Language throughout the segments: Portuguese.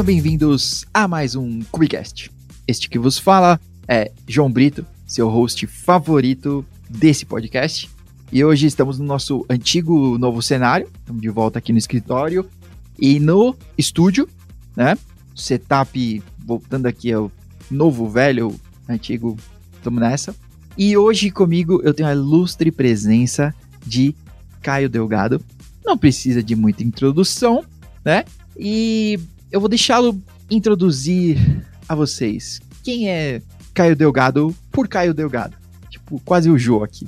Sejam bem-vindos a mais um Cubicast. Este que vos fala é João Brito, seu host favorito desse podcast. E hoje estamos no nosso antigo novo cenário. Estamos de volta aqui no escritório e no estúdio, né? Setup voltando aqui ao novo, velho, antigo. Estamos nessa. E hoje comigo eu tenho a ilustre presença de Caio Delgado. Não precisa de muita introdução, né? E eu vou deixá-lo introduzir a vocês. Quem é Caio Delgado por Caio Delgado? Tipo, quase o Jô aqui.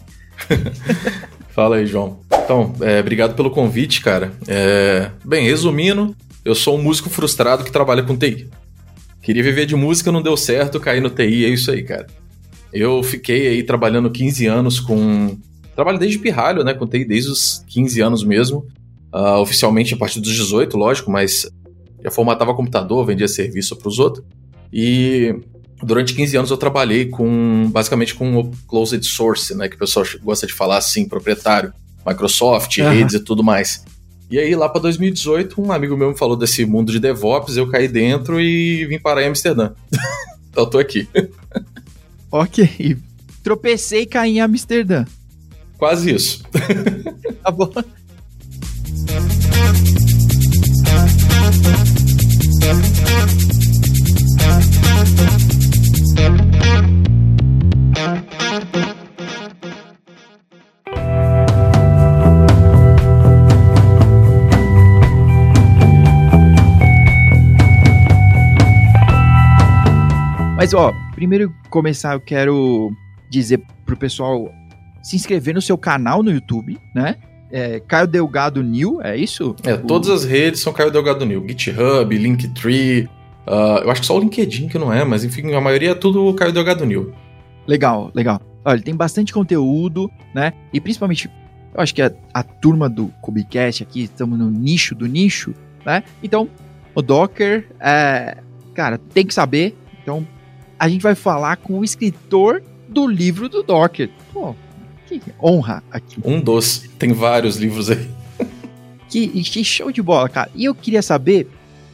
Fala aí, João. Então, é, obrigado pelo convite, cara. É, bem, resumindo, eu sou um músico frustrado que trabalha com TI. Queria viver de música, não deu certo, caí no TI, é isso aí, cara. Eu fiquei aí trabalhando 15 anos com. Trabalho desde pirralho, né? Com TI desde os 15 anos mesmo. Uh, oficialmente a partir dos 18, lógico, mas já formatava computador, vendia serviço para os outros. E durante 15 anos eu trabalhei com basicamente com o closed source, né, que o pessoal gosta de falar assim, proprietário, Microsoft, uhum. redes e tudo mais. E aí lá para 2018, um amigo meu me falou desse mundo de DevOps, eu caí dentro e vim parar em Amsterdã. então eu tô aqui. ok. Tropecei e caí em Amsterdã. Quase isso. tá bom. Mas ó, primeiro começar eu quero dizer pro pessoal se inscrever no seu canal no YouTube, né? É, Caio Delgado New, é isso? É, o... todas as redes são Caio Delgado New. GitHub, Linktree, uh, eu acho que só o LinkedIn que não é, mas enfim, a maioria é tudo Caio Delgado New. Legal, legal. Olha, tem bastante conteúdo, né? E principalmente, eu acho que a, a turma do Cubicast aqui, estamos no nicho do nicho, né? Então, o Docker, é, cara, tem que saber. Então, a gente vai falar com o escritor do livro do Docker. Pô, que honra aqui. Um dos. Tem vários livros aí. que, que show de bola, cara. E eu queria saber,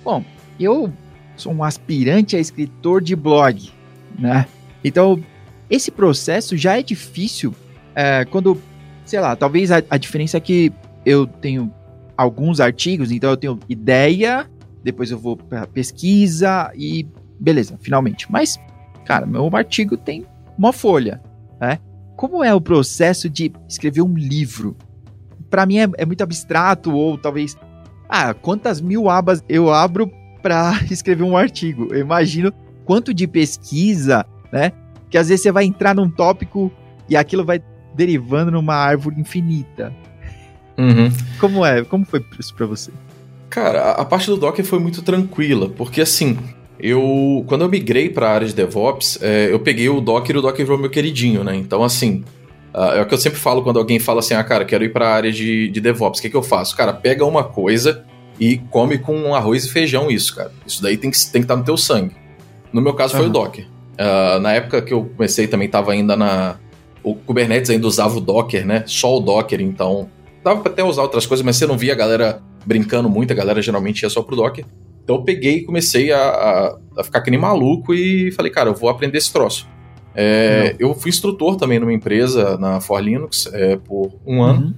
bom, eu sou um aspirante a escritor de blog, né? Então, esse processo já é difícil é, quando, sei lá, talvez a, a diferença é que eu tenho alguns artigos, então eu tenho ideia, depois eu vou para pesquisa e beleza, finalmente. Mas cara, meu artigo tem uma folha, né? Como é o processo de escrever um livro? Para mim é, é, muito abstrato ou talvez, ah, quantas mil abas eu abro para escrever um artigo? Eu imagino quanto de pesquisa, né? Que às vezes você vai entrar num tópico e aquilo vai derivando numa árvore infinita. Uhum. Como é? Como foi isso para você? Cara, a parte do Docker foi muito tranquila, porque assim, eu quando eu migrei para a área de DevOps, é, eu peguei o Docker e o Docker virou meu queridinho, né? Então, assim, uh, é o que eu sempre falo quando alguém fala assim, ah, cara, quero ir para a área de, de DevOps, o que, que eu faço? Cara, pega uma coisa e come com arroz e feijão isso, cara. Isso daí tem que, tem que estar tá no teu sangue. No meu caso foi uhum. o Docker. Uh, na época que eu comecei também estava ainda na... O Kubernetes ainda usava o Docker, né? Só o Docker, então... Dava para até usar outras coisas, mas você não via a galera brincando muito, a galera geralmente ia só pro Docker. Então eu peguei e comecei a, a, a, ficar que nem maluco e falei, cara, eu vou aprender esse troço. É, eu fui instrutor também numa empresa na For Linux é, por um ano. Uhum.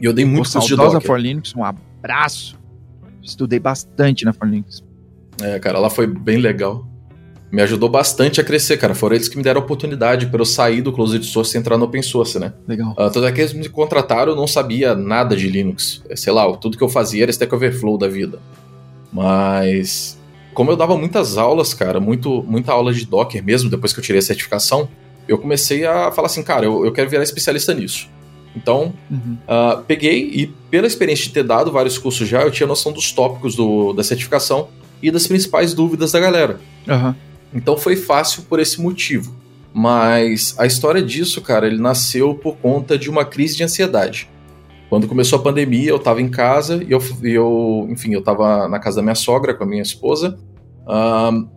E eu dei muito curso de Docker. For Linux, um abraço. Estudei bastante na For Linux. É, cara, lá foi bem legal. Me ajudou bastante a crescer, cara. Foram eles que me deram a oportunidade para eu sair do closed source e entrar no open source, né? Legal. Uh, tanto é que eles me contrataram, eu não sabia nada de Linux. É, sei lá, tudo que eu fazia era Stack Overflow da vida. Mas como eu dava muitas aulas, cara, muito, muita aula de Docker mesmo, depois que eu tirei a certificação, eu comecei a falar assim, cara, eu, eu quero virar especialista nisso. Então, uhum. uh, peguei e, pela experiência de ter dado vários cursos já, eu tinha noção dos tópicos do, da certificação e das principais dúvidas da galera. Uhum. Então foi fácil por esse motivo. Mas a história disso, cara, ele nasceu por conta de uma crise de ansiedade. Quando começou a pandemia, eu estava em casa e eu, eu, enfim, eu estava na casa da minha sogra com a minha esposa.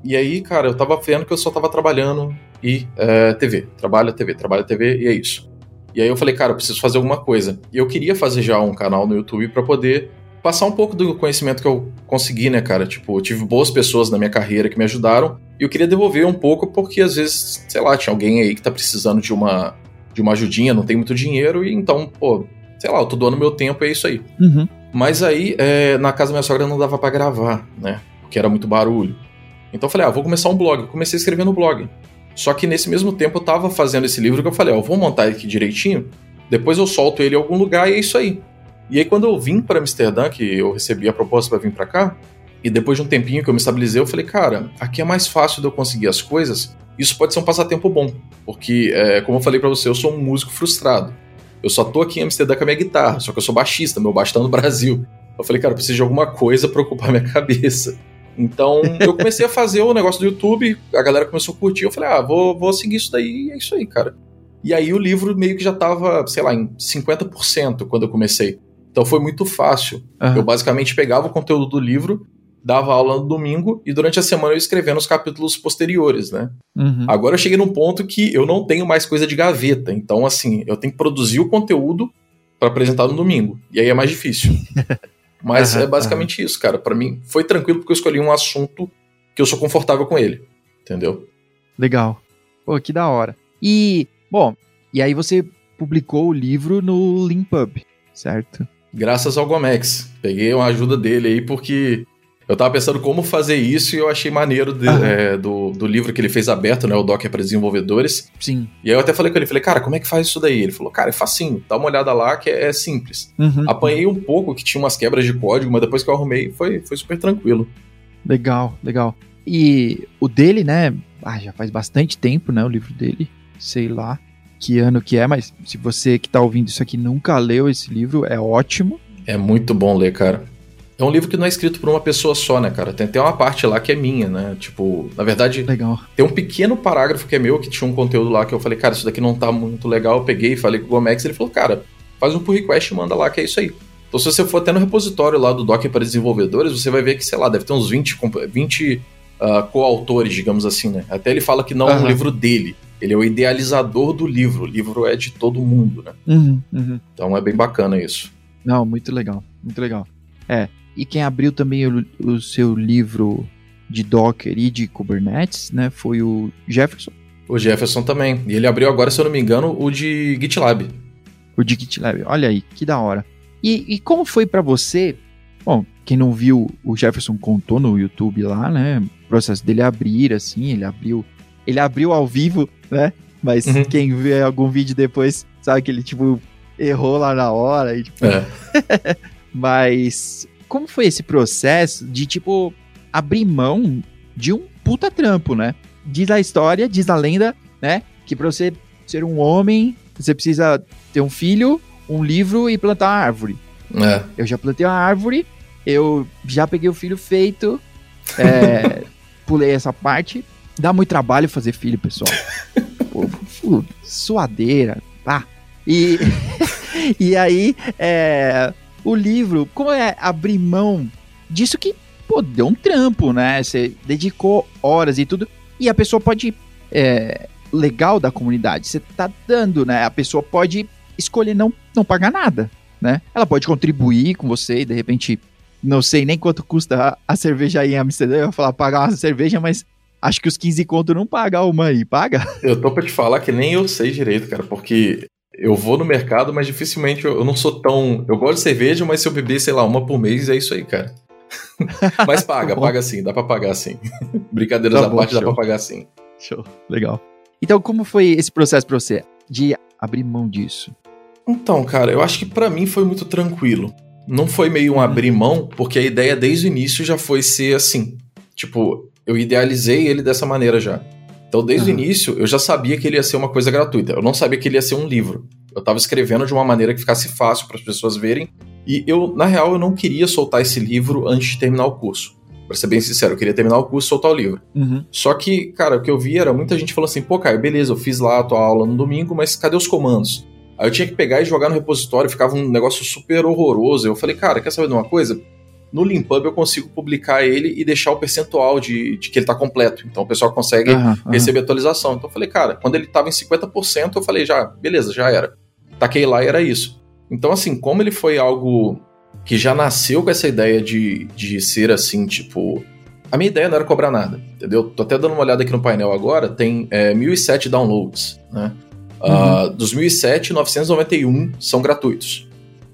E aí, cara, eu estava vendo que eu só estava trabalhando e é, TV. Trabalha TV, trabalha TV e é isso. E aí eu falei, cara, eu preciso fazer alguma coisa. E eu queria fazer já um canal no YouTube para poder passar um pouco do conhecimento que eu consegui, né, cara? Tipo, eu tive boas pessoas na minha carreira que me ajudaram e eu queria devolver um pouco porque às vezes, sei lá, tinha alguém aí que tá precisando de uma de uma ajudinha, não tem muito dinheiro e então, pô, sei lá, eu tô doando meu tempo é isso aí. Uhum. Mas aí, é, na casa da minha sogra não dava para gravar, né? Porque era muito barulho. Então eu falei, ah, vou começar um blog. Comecei a escrever no blog. Só que nesse mesmo tempo eu tava fazendo esse livro que eu falei, ó, eu vou montar aqui direitinho, depois eu solto ele em algum lugar e é isso aí. E aí quando eu vim para Amsterdã, que eu recebi a proposta para vir para cá, e depois de um tempinho que eu me estabilizei, eu falei, cara, aqui é mais fácil de eu conseguir as coisas. Isso pode ser um passatempo bom, porque, é, como eu falei para você, eu sou um músico frustrado. Eu só tô aqui em Amsterdã com a minha guitarra, só que eu sou baixista, meu baixo tá no Brasil. Eu falei, cara, eu preciso de alguma coisa para ocupar minha cabeça. Então, eu comecei a fazer o negócio do YouTube, a galera começou a curtir, eu falei, ah, vou, vou seguir isso daí, e é isso aí, cara. E aí o livro meio que já tava, sei lá, em 50% quando eu comecei. Então foi muito fácil. Uhum. Eu basicamente pegava o conteúdo do livro, dava aula no domingo e durante a semana eu escrevia nos capítulos posteriores, né? Uhum. Agora eu cheguei num ponto que eu não tenho mais coisa de gaveta. Então, assim, eu tenho que produzir o conteúdo para apresentar no domingo. E aí é mais difícil. Mas uhum, é basicamente uhum. isso, cara. Para mim foi tranquilo porque eu escolhi um assunto que eu sou confortável com ele. Entendeu? Legal. Pô, que da hora. E, bom, e aí você publicou o livro no Limpub, certo? Graças ao Gomex. Peguei uma ajuda dele aí porque eu tava pensando como fazer isso e eu achei maneiro de, é, do, do livro que ele fez aberto, né? O Docker para desenvolvedores. Sim. E aí eu até falei com ele, falei, cara, como é que faz isso daí? Ele falou, cara, é facinho, dá uma olhada lá que é, é simples. Uhum. Apanhei um pouco, que tinha umas quebras de código, mas depois que eu arrumei, foi, foi super tranquilo. Legal, legal. E o dele, né? Ah, já faz bastante tempo, né? O livro dele. Sei lá que ano que é, mas se você que tá ouvindo isso aqui nunca leu esse livro, é ótimo. É muito bom ler, cara. É um livro que não é escrito por uma pessoa só, né, cara? Tem até uma parte lá que é minha, né? Tipo, na verdade, legal. tem um pequeno parágrafo que é meu, que tinha um conteúdo lá que eu falei, cara, isso daqui não tá muito legal. Eu peguei e falei com o Gomex, ele falou, cara, faz um pull request e manda lá, que é isso aí. Então, se você for até no repositório lá do Docker para desenvolvedores, você vai ver que, sei lá, deve ter uns 20, 20 uh, coautores, digamos assim, né? Até ele fala que não é um livro dele. Ele é o idealizador do livro. O livro é de todo mundo, né? Uhum, uhum. Então é bem bacana isso. Não, muito legal, muito legal. É, e quem abriu também o, o seu livro de Docker e de Kubernetes, né, foi o Jefferson. O Jefferson também. E ele abriu agora, se eu não me engano, o de GitLab. O de GitLab. Olha aí, que da hora. E, e como foi para você? Bom, quem não viu, o Jefferson contou no YouTube lá, né? O processo dele abrir, assim, ele abriu. Ele abriu ao vivo, né? Mas uhum. quem vê algum vídeo depois sabe que ele, tipo, errou lá na hora. E, tipo... é. Mas como foi esse processo de, tipo, abrir mão de um puta trampo, né? Diz a história, diz a lenda, né? Que pra você ser um homem, você precisa ter um filho, um livro e plantar uma árvore. É. Eu já plantei uma árvore, eu já peguei o filho feito, é, pulei essa parte. Dá muito trabalho fazer filho, pessoal. Pô, suadeira, tá? E, e aí, é, o livro, como é abrir mão disso que, pô, deu um trampo, né? Você dedicou horas e tudo. E a pessoa pode. É, legal da comunidade, você tá dando, né? A pessoa pode escolher não, não pagar nada, né? Ela pode contribuir com você e de repente. Não sei nem quanto custa a, cerveja aí em Amsterdã. Eu ia falar pagar uma cerveja, mas acho que os 15 conto não paga uma aí, paga? Eu tô pra te falar que nem eu sei direito, cara, porque eu vou no mercado, mas dificilmente eu, eu, não sou tão. Eu gosto de cerveja, mas se eu beber, sei lá, uma por mês, é isso aí, cara. mas paga, tá paga sim, dá pra pagar sim. Brincadeiras tá à parte, show. dá pra pagar sim. Show, legal. Então, como foi esse processo pra você de abrir mão disso? Então, cara, eu acho que para mim foi muito tranquilo. Não foi meio um abrir mão, porque a ideia desde o início já foi ser assim. Tipo, eu idealizei ele dessa maneira já. Então, desde uhum. o início, eu já sabia que ele ia ser uma coisa gratuita. Eu não sabia que ele ia ser um livro. Eu estava escrevendo de uma maneira que ficasse fácil para as pessoas verem. E eu, na real, eu não queria soltar esse livro antes de terminar o curso. Pra ser bem sincero, eu queria terminar o curso e soltar o livro. Uhum. Só que, cara, o que eu vi era muita gente falando assim: pô, Caio, beleza, eu fiz lá a tua aula no domingo, mas cadê os comandos? Aí eu tinha que pegar e jogar no repositório, ficava um negócio super horroroso. Eu falei, cara, quer saber de uma coisa? No Limpub eu consigo publicar ele e deixar o percentual de, de que ele está completo. Então o pessoal consegue uhum, uhum. receber atualização. Então eu falei, cara, quando ele estava em 50%, eu falei, já, beleza, já era. Taquei lá e era isso. Então, assim, como ele foi algo que já nasceu com essa ideia de, de ser assim, tipo. A minha ideia não era cobrar nada, entendeu? Tô até dando uma olhada aqui no painel agora, tem é, 1.007 downloads, né? Uhum. Uh, dos 1.007, 991 são gratuitos.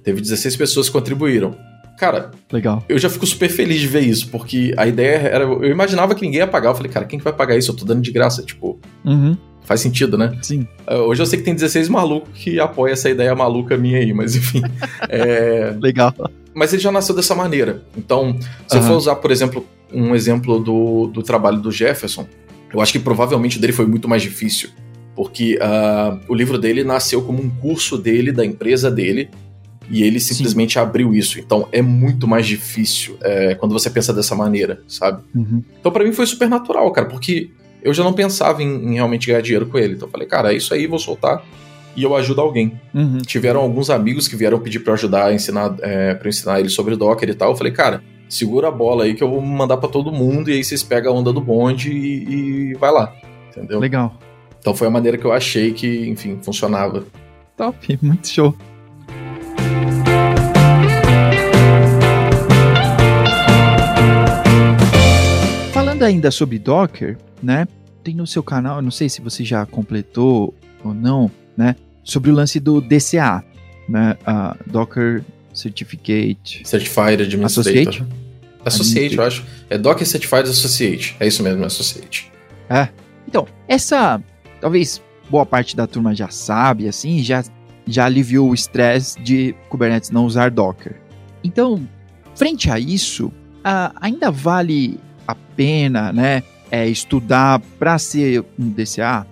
Teve 16 pessoas que contribuíram. Cara, legal. Eu já fico super feliz de ver isso, porque a ideia era. Eu imaginava que ninguém ia pagar. Eu falei, cara, quem que vai pagar isso? Eu tô dando de graça. Tipo, uhum. faz sentido, né? Sim. Uh, hoje eu sei que tem 16 malucos que apoiam essa ideia maluca minha aí, mas enfim. é... Legal. Mas ele já nasceu dessa maneira. Então, se uhum. eu for usar, por exemplo, um exemplo do, do trabalho do Jefferson, eu acho que provavelmente o dele foi muito mais difícil. Porque uh, o livro dele nasceu como um curso dele, da empresa dele, e ele simplesmente Sim. abriu isso. Então é muito mais difícil é, quando você pensa dessa maneira, sabe? Uhum. Então para mim foi super natural, cara, porque eu já não pensava em, em, realmente ganhar dinheiro com ele. Então eu falei, cara, é isso aí, vou soltar e eu ajudo alguém. Uhum. Tiveram alguns amigos que vieram pedir para ajudar ensinar, é, para ensinar ele sobre Docker e tal. Eu falei, cara, segura a bola aí que eu vou mandar para todo mundo e aí vocês pegam a onda do bonde e, e vai lá, entendeu? Legal. Então foi a maneira que eu achei que, enfim, funcionava. Top, muito show. Falando ainda sobre Docker, né? Tem no seu canal, eu não sei se você já completou ou não, né? Sobre o lance do DCA, né? Uh, Docker Certificate. Certified Administrator. Associate? Associate, eu acho. É Docker Certified Associate. É isso mesmo, Associate. É. Então, essa talvez boa parte da turma já sabe, assim, já, já aliviou o estresse de Kubernetes não usar Docker. Então, frente a isso, uh, ainda vale a pena, né, é, estudar para ser um DCA?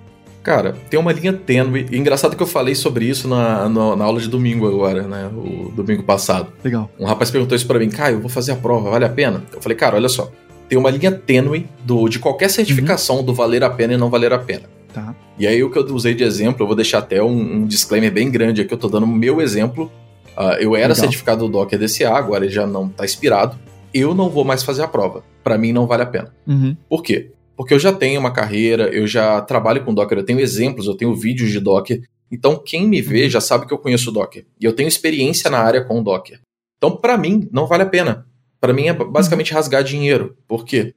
Cara, tem uma linha tênue. E engraçado que eu falei sobre isso na, na, na, aula de domingo agora, né? O domingo passado. Legal. Um rapaz perguntou isso para mim, Caio, eu vou fazer a prova, vale a pena? Eu falei, cara, olha só. Tem uma linha tênue do, de qualquer certificação uhum. do valer a pena e não valer a pena. Tá. E aí o que eu usei de exemplo, eu vou deixar até um, um disclaimer bem grande aqui, eu tô dando o meu exemplo. Uh, eu era Legal. certificado do Docker DCA, agora ele já não tá expirado. Eu não vou mais fazer a prova. Para mim não vale a pena. Uhum. Por quê? Porque eu já tenho uma carreira, eu já trabalho com Docker, eu tenho exemplos, eu tenho vídeos de Docker. Então quem me vê uhum. já sabe que eu conheço Docker. E eu tenho experiência na área com Docker. Então para mim não vale a pena. Para mim é basicamente uhum. rasgar dinheiro. Por quê?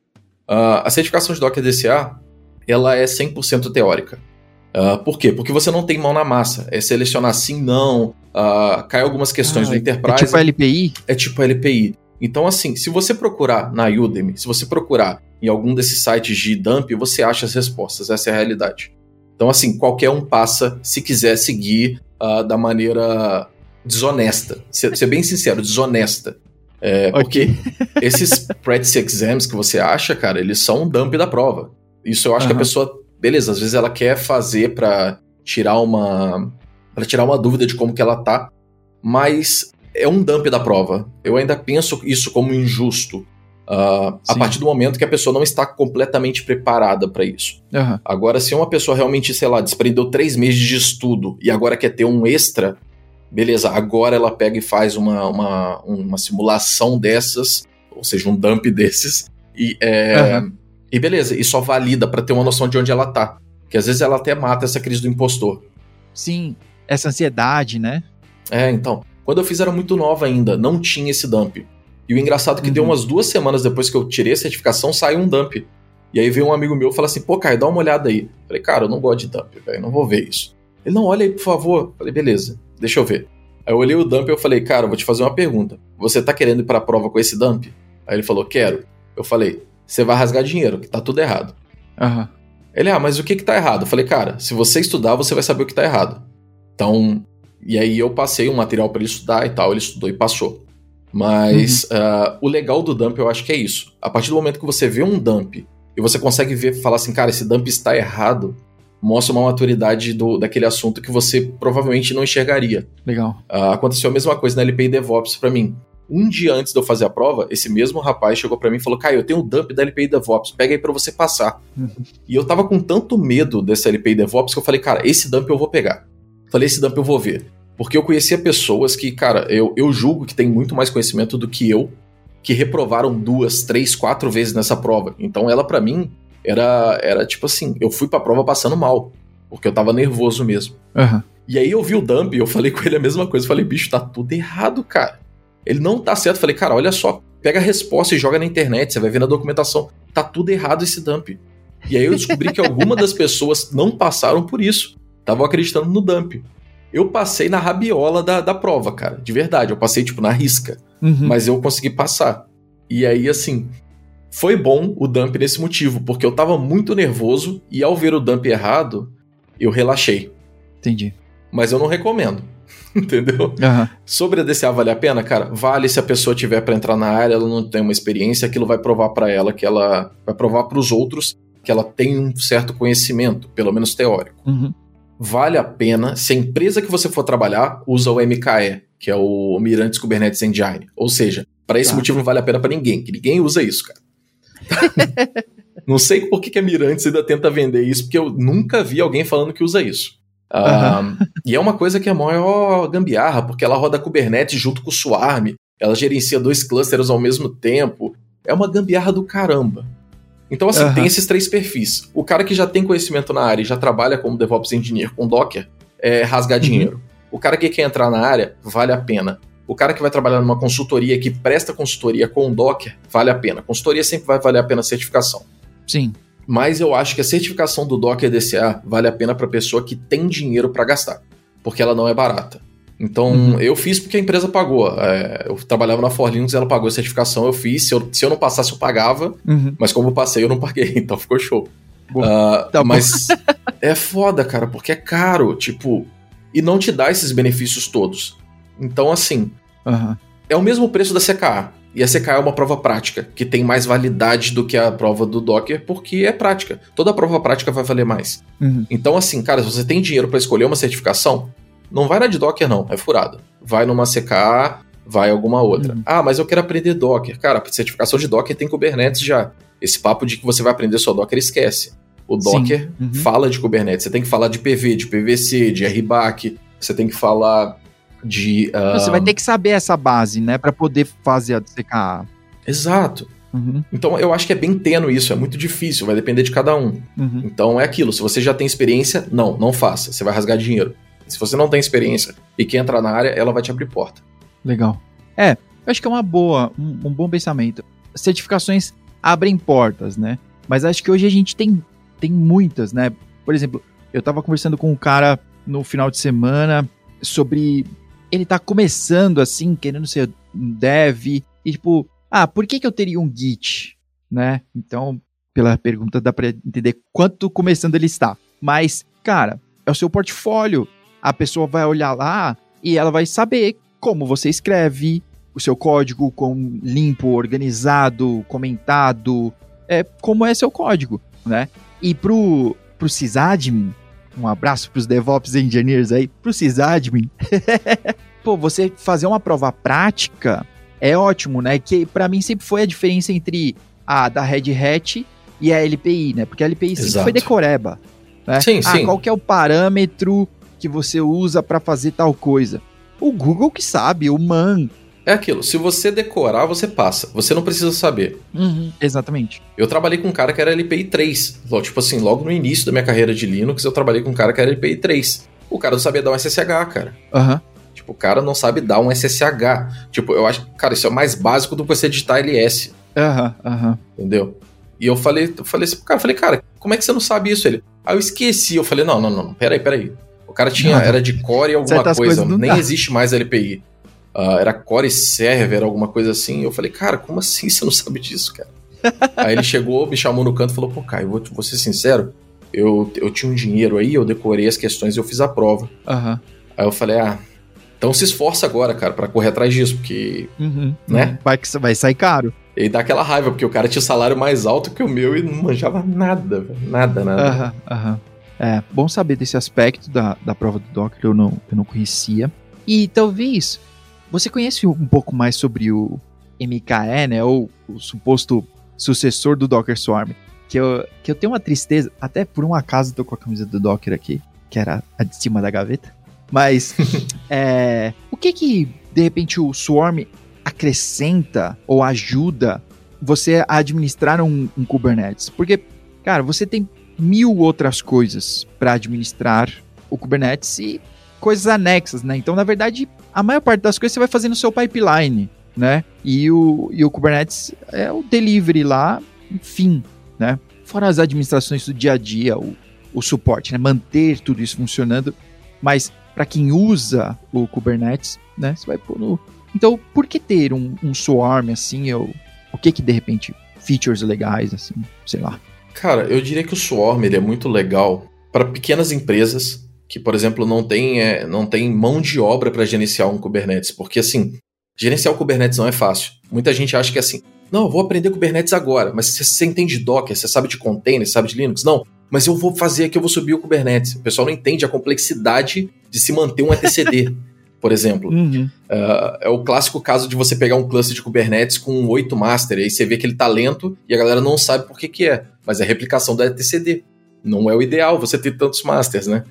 Uh, a certificação de Docker DCA ela é 100% teórica. Uh, por quê? Porque você não tem mão na massa. É selecionar sim, não. Uh, cai algumas questões ah, do Enterprise. É tipo a LPI? É tipo a LPI. Então, assim, se você procurar na Udemy, se você procurar em algum desses sites de dump, você acha as respostas. Essa é a realidade. Então, assim, qualquer um passa se quiser seguir uh, da maneira desonesta. Ser, ser bem sincero, desonesta. É, porque okay. esses practice exams que você acha, cara, eles são um dump da prova. Isso eu acho uhum. que a pessoa, beleza, às vezes ela quer fazer para tirar uma para tirar uma dúvida de como que ela tá, mas é um dump da prova. Eu ainda penso isso como injusto. Uh, a partir do momento que a pessoa não está completamente preparada para isso. Uhum. Agora, se uma pessoa realmente, sei lá, desprendeu três meses de estudo e agora quer ter um extra, beleza, agora ela pega e faz uma, uma, uma simulação dessas, ou seja, um dump desses, e é, uhum. E beleza, e só valida para ter uma noção de onde ela tá. Que às vezes ela até mata essa crise do impostor. Sim, essa ansiedade, né? É, então. Quando eu fiz era muito nova ainda, não tinha esse dump. E o engraçado é que uhum. deu umas duas semanas depois que eu tirei a certificação, saiu um dump. E aí veio um amigo meu e falou assim: pô, Caio, dá uma olhada aí. Falei, cara, eu não gosto de dump, velho, não vou ver isso. Ele, não, olha aí, por favor. Falei, beleza, deixa eu ver. Aí eu olhei o dump e eu falei, cara, eu vou te fazer uma pergunta. Você tá querendo ir pra prova com esse dump? Aí ele falou, quero. Eu falei, você vai rasgar dinheiro, que tá tudo errado. Uhum. Ele, ah, mas o que que tá errado? Eu falei, cara, se você estudar, você vai saber o que tá errado. Então, e aí eu passei um material para ele estudar e tal, ele estudou e passou. Mas uhum. uh, o legal do dump eu acho que é isso. A partir do momento que você vê um dump e você consegue ver, falar assim, cara, esse dump está errado, mostra uma maturidade do, daquele assunto que você provavelmente não enxergaria. Legal. Uh, aconteceu a mesma coisa na LPI DevOps para mim. Um dia antes de eu fazer a prova, esse mesmo rapaz chegou para mim e falou: Caio, eu tenho o dump da LPI DevOps, pega aí pra você passar. Uhum. E eu tava com tanto medo dessa LPI DevOps que eu falei: Cara, esse dump eu vou pegar. Falei: Esse dump eu vou ver. Porque eu conhecia pessoas que, cara, eu, eu julgo que tem muito mais conhecimento do que eu, que reprovaram duas, três, quatro vezes nessa prova. Então ela, para mim, era, era tipo assim: eu fui pra prova passando mal, porque eu tava nervoso mesmo. Uhum. E aí eu vi o dump e eu falei com ele a mesma coisa. Eu falei: Bicho, tá tudo errado, cara Ele não tá certo. Eu falei, cara, olha só, pega a resposta e joga na internet, você vai ver na documentação. Tá tudo errado esse dump. E aí eu descobri que algumas das pessoas não passaram por isso. Estavam acreditando no dump. Eu passei na rabiola da, da prova, cara. De verdade. Eu passei, tipo, na risca. Uhum. Mas eu consegui passar. E aí, assim, foi bom o dump nesse motivo, porque eu tava muito nervoso e ao ver o dump errado, eu relaxei. Entendi. Mas eu não recomendo. Entendeu? Uhum. Sobre a DCA vale a pena, cara? Vale se a pessoa tiver para entrar na área, ela não tem uma experiência, aquilo vai provar para ela que ela vai provar para os outros que ela tem um certo conhecimento, pelo menos teórico. Uhum. Vale a pena se a empresa que você for trabalhar usa o MKE, que é o Mirantes Kubernetes Engine. Ou seja, para esse tá. motivo não vale a pena para ninguém, que ninguém usa isso, cara. não sei por que, que a Mirantes ainda tenta vender isso, porque eu nunca vi alguém falando que usa isso. Uhum. e é uma coisa que é maior gambiarra, porque ela roda Kubernetes junto com o Swarm, ela gerencia dois clusters ao mesmo tempo. É uma gambiarra do caramba. Então, assim, uhum. tem esses três perfis. O cara que já tem conhecimento na área e já trabalha como DevOps Engineer com Docker, é rasgar uhum. dinheiro. O cara que quer entrar na área, vale a pena. O cara que vai trabalhar numa consultoria que presta consultoria com Docker, vale a pena. Consultoria sempre vai valer a pena a certificação. Sim. Mas eu acho que a certificação do Docker DCA vale a pena para pessoa que tem dinheiro para gastar, porque ela não é barata. Então, uhum. eu fiz porque a empresa pagou. É, eu trabalhava na Forlinux, ela pagou a certificação, eu fiz. Se eu, se eu não passasse, eu pagava. Uhum. Mas como eu passei, eu não paguei. Então ficou show. Uh, tá mas é foda, cara, porque é caro, tipo, e não te dá esses benefícios todos. Então, assim, uhum. é o mesmo preço da CKA. E a CKA é uma prova prática, que tem mais validade do que a prova do Docker, porque é prática. Toda prova prática vai valer mais. Uhum. Então, assim, cara, se você tem dinheiro para escolher uma certificação, não vai na de Docker, não, é furado. Vai numa CKA, vai alguma outra. Uhum. Ah, mas eu quero aprender Docker. Cara, certificação de Docker tem Kubernetes já. Esse papo de que você vai aprender só Docker, esquece. O Docker uhum. fala de Kubernetes. Você tem que falar de PV, de PVC, de RBAC. Você tem que falar de. Uh... Você vai ter que saber essa base, né, para poder fazer a CKA. Exato. Uhum. Então eu acho que é bem tênue isso, é muito difícil, vai depender de cada um. Uhum. Então é aquilo, se você já tem experiência, não, não faça, você vai rasgar dinheiro. Se você não tem experiência e quer entrar na área, ela vai te abrir porta. Legal. É, eu acho que é uma boa, um, um bom pensamento. Certificações abrem portas, né? Mas acho que hoje a gente tem, tem muitas, né? Por exemplo, eu tava conversando com um cara no final de semana sobre ele tá começando assim, querendo ser um dev, e tipo, ah, por que que eu teria um Git, né? Então, pela pergunta dá para entender quanto começando ele está. Mas, cara, é o seu portfólio a pessoa vai olhar lá e ela vai saber como você escreve o seu código com limpo, organizado, comentado, é como é seu código, né? E pro pro sysadmin, um abraço pros DevOps engineers aí, pro sysadmin. Pô, você fazer uma prova prática é ótimo, né? Que para mim sempre foi a diferença entre a da Red Hat e a LPI, né? Porque a LPI sempre Exato. foi decoreba. Né? Sim, ah, sim. qual que é o parâmetro que você usa para fazer tal coisa? O Google que sabe, o man. É aquilo, se você decorar, você passa. Você não precisa saber. Uhum, exatamente. Eu trabalhei com um cara que era LPI 3. Tipo assim, logo no início da minha carreira de Linux, eu trabalhei com um cara que era LPI 3. O cara não sabia dar um SSH, cara. Aham. Uhum. Tipo, o cara não sabe dar um SSH. Tipo, eu acho, cara, isso é mais básico do que você digitar LS. Aham, uhum, aham. Entendeu? E eu falei, eu falei assim pro cara, falei, cara, como é que você não sabe isso? Ele, aí eu esqueci. Eu falei, não, não, não, peraí, peraí. O cara tinha, era de core alguma Certas coisa, nem dá. existe mais LPI. Uh, era core server, alguma coisa assim. Eu falei, cara, como assim você não sabe disso, cara? aí ele chegou, me chamou no canto e falou, pô, Caio, vou, vou ser sincero, eu, eu tinha um dinheiro aí, eu decorei as questões e eu fiz a prova. Uhum. Aí eu falei, ah, então se esforça agora, cara, para correr atrás disso, porque, uhum, né? Vai, vai sair caro. E dá aquela raiva, porque o cara tinha salário mais alto que o meu e não manjava nada, nada, nada. Aham, aham. É, bom saber desse aspecto da, da prova do Docker, eu não, eu não conhecia. E talvez você conhece um pouco mais sobre o MKE, né? Ou o suposto sucessor do Docker Swarm. Que eu, que eu tenho uma tristeza, até por um acaso tô com a camisa do Docker aqui, que era a de cima da gaveta. Mas é, o que que de repente o Swarm acrescenta ou ajuda você a administrar um, um Kubernetes? Porque, cara, você tem mil outras coisas para administrar o Kubernetes e coisas anexas, né? Então, na verdade, a maior parte das coisas você vai fazer no seu pipeline, né? E o, e o Kubernetes é o delivery lá, enfim, né? Fora as administrações do dia a dia, o, o suporte, né? Manter tudo isso funcionando. Mas para quem usa o Kubernetes, né? Você vai pôr no. Então, por que ter um, um Swarm assim? Ou o que que de repente features legais assim, sei lá? Cara, eu diria que o Swarm ele é muito legal para pequenas empresas que, por exemplo, não tem, é, não tem mão de obra para gerenciar um Kubernetes, porque assim, gerenciar o Kubernetes não é fácil. Muita gente acha que é assim, não, eu vou aprender Kubernetes agora, mas você, você entende Docker, você sabe de containers, sabe de Linux? Não, mas eu vou fazer aqui, eu vou subir o Kubernetes. O pessoal não entende a complexidade de se manter um etcd, por exemplo. Uhum. Uh, é o clássico caso de você pegar um cluster de Kubernetes com oito master, e aí você vê que ele tá lento e a galera não sabe por que que é, mas é replicação da etcd. Não é o ideal você ter tantos masters, né?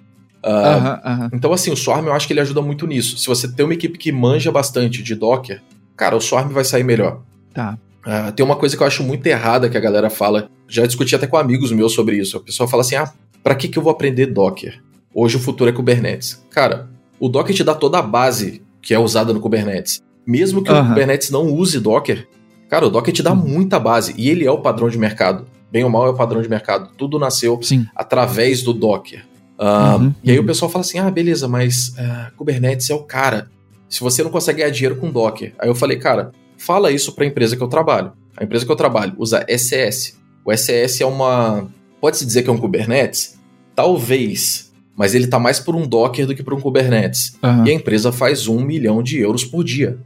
Uh, Então, assim, o Swarm eu acho que ele ajuda muito nisso. Se você tem uma equipe que manja bastante de Docker, cara, o Swarm vai sair melhor. Tá. Uh, tem uma coisa que eu acho muito errada que a galera fala. Já discuti até com amigos meus sobre isso. A pessoa fala assim: ah, pra que, que eu vou aprender Docker? Hoje o futuro é Kubernetes. Cara, o Docker te dá toda a base que é usada no Kubernetes. Mesmo que o Kubernetes não use Docker, cara, o Docker te dá muita base. E ele é o padrão de mercado. Bem ou mal é o padrão de mercado. Tudo nasceu Sim. através do Docker. Uh, uhum, e aí o pessoal fala assim: ah, beleza, mas uh, Kubernetes é o cara. Se você não consegue ganhar dinheiro com Docker. Aí eu falei, cara, fala isso para a empresa que eu trabalho. A empresa que eu trabalho usa SS. O SS é uma. Pode-se dizer que é um Kubernetes? Talvez. Mas ele tá mais por um Docker do que por um Kubernetes. Uhum. E a empresa faz um milhão de euros por dia.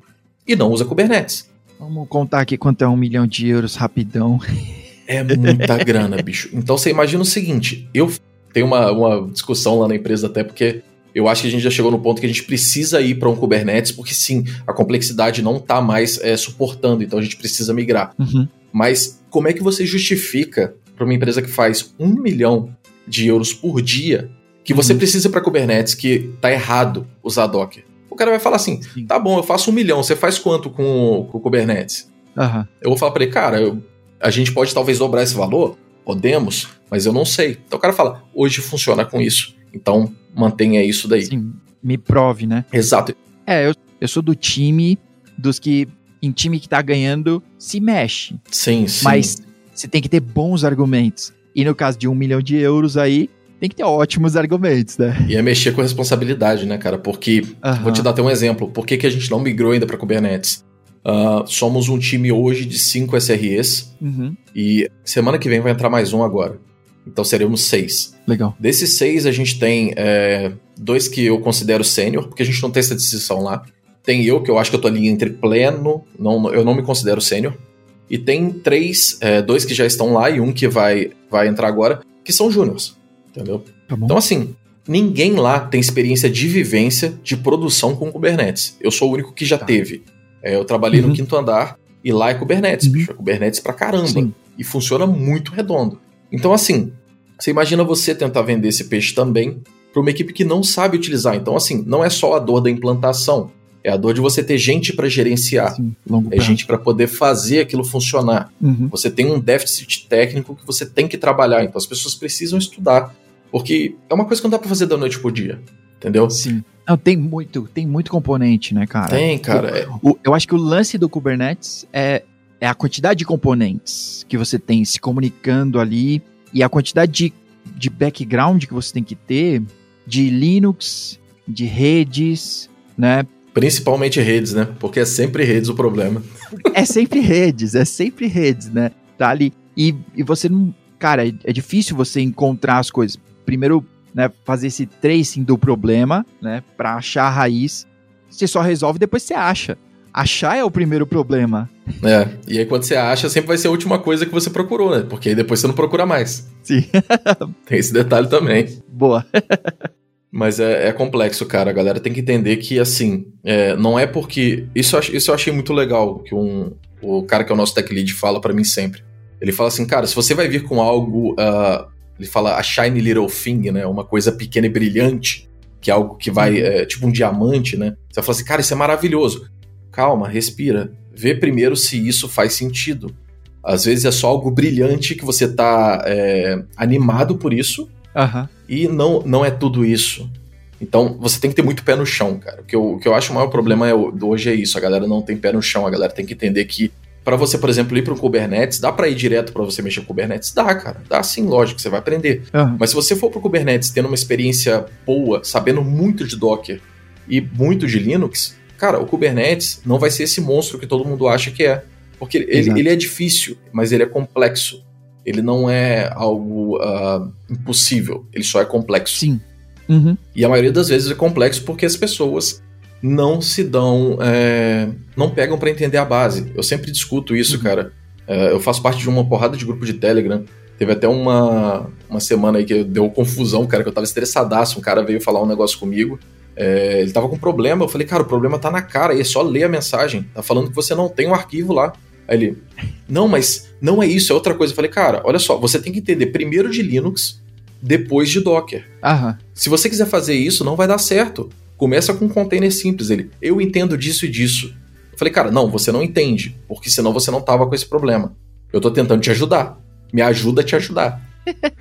E não usa Kubernetes. Vamos contar aqui quanto é um milhão de euros rapidão. É muita grana, bicho. Então você imagina o seguinte: eu tem uma, uma discussão lá na empresa até porque eu acho que a gente já chegou no ponto que a gente precisa ir para um Kubernetes, porque sim, a complexidade não está mais é, suportando, então a gente precisa migrar. Uhum. Mas como é que você justifica para uma empresa que faz um milhão de euros por dia que você uhum. precisa para Kubernetes que tá errado usar Docker? O cara vai falar assim: sim. tá bom, eu faço um milhão, você faz quanto com, com o Kubernetes? Uhum. Eu vou falar para ele, cara, eu, a gente pode talvez dobrar esse valor, podemos, mas eu não sei. Então o cara fala, hoje funciona com isso. Então mantenha isso daí. Sim, me prove, né? Exato. É, eu, eu sou do time dos que em time que tá ganhando se mexe. Sim, sim. Mas você tem que ter bons argumentos. E no caso de um milhão de euros aí, tem que ter ótimos argumentos, né? E é mexer com responsabilidade, né, cara? Porque, vou te dar até um exemplo. Por que, que a gente não migrou ainda para Kubernetes? Uh, somos um time hoje de 5 SREs uhum. e semana que vem vai entrar mais um agora. Então seremos seis. Legal. Desses seis, a gente tem é, dois que eu considero sênior, porque a gente não tem essa decisão lá. Tem eu, que eu acho que eu tô ali entre pleno, não, eu não me considero sênior. E tem três, é, dois que já estão lá e um que vai, vai entrar agora, que são júniors. Entendeu? Tá então, assim, ninguém lá tem experiência de vivência de produção com Kubernetes. Eu sou o único que já tá. teve. É, eu trabalhei uhum. no quinto andar e lá é Kubernetes, uhum. bicho. É Kubernetes pra caramba. Sim. E funciona muito redondo. Então, assim, você imagina você tentar vender esse peixe também para uma equipe que não sabe utilizar. Então, assim, não é só a dor da implantação, é a dor de você ter gente para gerenciar, Sim, é gente para poder fazer aquilo funcionar. Uhum. Você tem um déficit técnico que você tem que trabalhar, então as pessoas precisam estudar, porque é uma coisa que não dá para fazer da noite pro dia, entendeu? Sim. Não, tem muito, tem muito componente, né, cara? Tem, cara. O, o, eu acho que o lance do Kubernetes é, é a quantidade de componentes que você tem se comunicando ali e a quantidade de, de background que você tem que ter de Linux, de redes, né? Principalmente redes, né? Porque é sempre redes o problema. é sempre redes, é sempre redes, né? Tá ali. E, e você não. Cara, é, é difícil você encontrar as coisas. Primeiro, né, fazer esse tracing do problema, né, para achar a raiz. Você só resolve depois você acha. Achar é o primeiro problema. É, e aí quando você acha, sempre vai ser a última coisa que você procurou, né? Porque aí depois você não procura mais. Sim. Tem esse detalhe também. Boa. Mas é, é, complexo, cara. A galera tem que entender que, assim, é, não é porque. Isso, isso eu achei muito legal, que um, o cara que é o nosso tech lead fala para mim sempre. Ele fala assim, cara, se você vai vir com algo uh, ele fala a shiny little thing, né? Uma coisa pequena e brilhante, que é algo que vai, uhum. é, tipo um diamante, né? Você vai falar assim, cara, isso é maravilhoso. Calma, respira. Vê primeiro se isso faz sentido. Às vezes é só algo brilhante que você tá é, animado por isso, uhum. e não, não é tudo isso. Então, você tem que ter muito pé no chão, cara. O que eu, o que eu acho o maior problema é, hoje é isso. A galera não tem pé no chão. A galera tem que entender que para você, por exemplo, ir para o Kubernetes, dá para ir direto para você mexer com Kubernetes? Dá, cara. Dá sim, lógico, você vai aprender. Uhum. Mas se você for para o Kubernetes tendo uma experiência boa, sabendo muito de Docker e muito de Linux, cara, o Kubernetes não vai ser esse monstro que todo mundo acha que é. Porque ele, ele é difícil, mas ele é complexo. Ele não é algo uh, impossível, ele só é complexo. Sim. Uhum. E a maioria das vezes é complexo porque as pessoas não se dão, é, não pegam para entender a base. Eu sempre discuto isso, uhum. cara. É, eu faço parte de uma porrada de grupo de Telegram. Teve até uma, uma semana aí que deu confusão, cara, que eu tava estressadaço. Um cara veio falar um negócio comigo. É, ele tava com problema. Eu falei, cara, o problema tá na cara aí, é só ler a mensagem. Tá falando que você não tem um arquivo lá. Aí ele, não, mas não é isso, é outra coisa. Eu falei, cara, olha só, você tem que entender primeiro de Linux, depois de Docker. Aham. Se você quiser fazer isso, não vai dar certo. Começa com um container simples. Ele, eu entendo disso e disso. Eu falei, cara, não, você não entende, porque senão você não tava com esse problema. Eu tô tentando te ajudar. Me ajuda a te ajudar.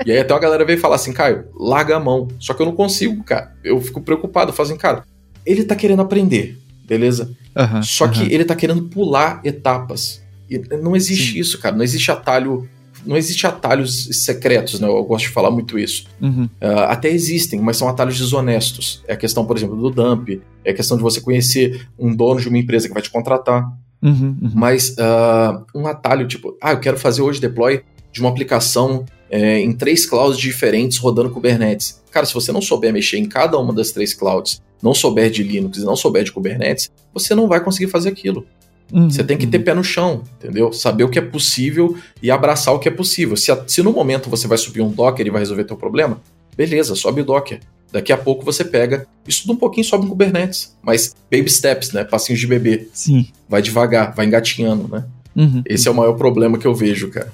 e aí até uma galera veio falar assim, Caio, larga a mão. Só que eu não consigo, cara. Eu fico preocupado, eu falo assim, cara, ele tá querendo aprender, beleza? Uhum, Só uhum. que ele tá querendo pular etapas. E não existe Sim. isso, cara. Não existe atalho não existe atalhos secretos, né? Eu gosto de falar muito isso. Uhum. Uh, até existem, mas são atalhos desonestos. É a questão, por exemplo, do dump, é a questão de você conhecer um dono de uma empresa que vai te contratar. Uhum, uhum. Mas uh, um atalho tipo, ah, eu quero fazer hoje deploy de uma aplicação é, em três clouds diferentes rodando Kubernetes. Cara, se você não souber mexer em cada uma das três clouds, não souber de Linux e não souber de Kubernetes, você não vai conseguir fazer aquilo. Uhum, você tem que ter pé no chão, entendeu? Saber o que é possível e abraçar o que é possível. Se, se no momento você vai subir um Docker e vai resolver teu problema, beleza, sobe o Docker. Daqui a pouco você pega, estuda um pouquinho sobre Kubernetes, mas baby steps, né? Passinhos de bebê. Sim. Vai devagar, vai engatinhando, né? Uhum. Esse é o maior problema que eu vejo, cara.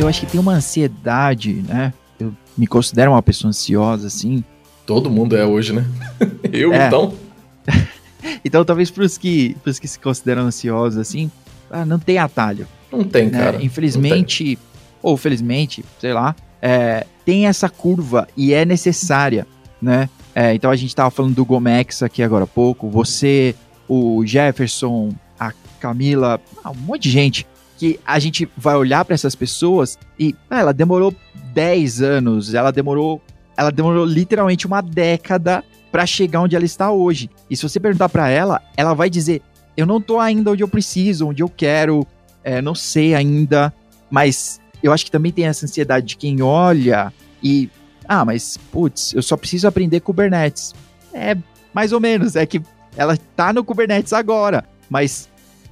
Eu acho que tem uma ansiedade, né? Eu me considero uma pessoa ansiosa, assim. Todo mundo é hoje, né? eu, é. então. então, talvez para os que, pros que se consideram ansiosos, assim, ah, não tem atalho. Não tem, né? cara. Infelizmente, tem. ou felizmente, sei lá, é, tem essa curva e é necessária, né? É, então a gente estava falando do Gomex aqui agora há pouco, você, o Jefferson, a Camila, ah, um monte de gente que a gente vai olhar para essas pessoas e ah, ela demorou 10 anos, ela demorou, ela demorou literalmente uma década para chegar onde ela está hoje. E se você perguntar para ela, ela vai dizer: "Eu não tô ainda onde eu preciso, onde eu quero, é, não sei ainda". Mas eu acho que também tem essa ansiedade de quem olha e ah, mas putz, eu só preciso aprender Kubernetes. É, mais ou menos, é que ela tá no Kubernetes agora, mas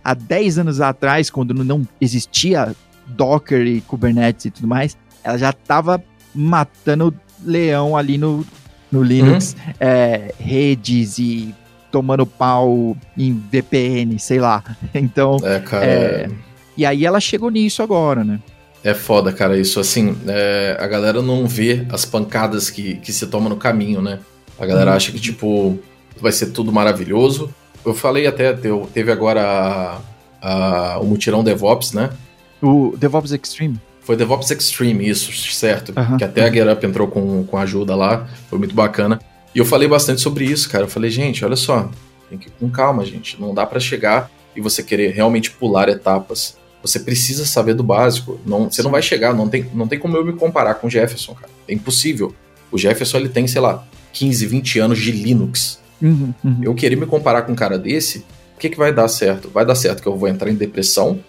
há 10 anos atrás, quando não existia Docker e Kubernetes e tudo mais, ela já estava matando leão ali no, no Linux, uhum. é, redes e tomando pau em VPN, sei lá. Então. É, cara. É, e aí ela chegou nisso agora, né? É foda, cara, isso assim, é, a galera não vê as pancadas que, que se toma no caminho, né? A galera uhum. acha que, tipo, vai ser tudo maravilhoso, eu falei até, teve agora a, a, o mutirão DevOps, né? O DevOps Extreme. Foi DevOps Extreme, isso, certo. Que até a GetUp entrou com, com ajuda lá, foi muito bacana. E eu falei bastante sobre isso, cara. Eu falei, gente, olha só, tem que ir com calma, gente. Não dá para chegar e você querer realmente pular etapas. Você precisa saber do básico. Não, você não vai chegar, não tem, não tem como eu me comparar com o Jefferson, cara. É impossível. O Jefferson ele tem, sei lá, 15, 20 anos de Linux. Uhum, uhum. Eu querer me comparar com um cara desse, o que, que vai dar certo? Vai dar certo que eu vou entrar em depressão,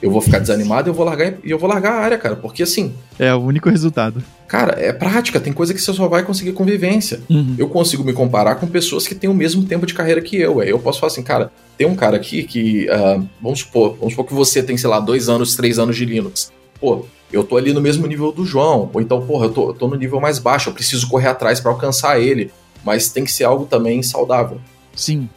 eu vou ficar desanimado e eu vou largar e eu vou largar a área, cara, porque assim. É o único resultado. Cara, é prática, tem coisa que você só vai conseguir convivência. Uhum. Eu consigo me comparar com pessoas que têm o mesmo tempo de carreira que eu. Aí eu posso falar assim, cara, tem um cara aqui que. Uh, vamos supor, vamos supor que você tem, sei lá, dois anos, três anos de Linux. Pô, eu tô ali no mesmo nível do João. Ou então, porra, eu tô, eu tô no nível mais baixo, eu preciso correr atrás para alcançar ele mas tem que ser algo também saudável. Sim.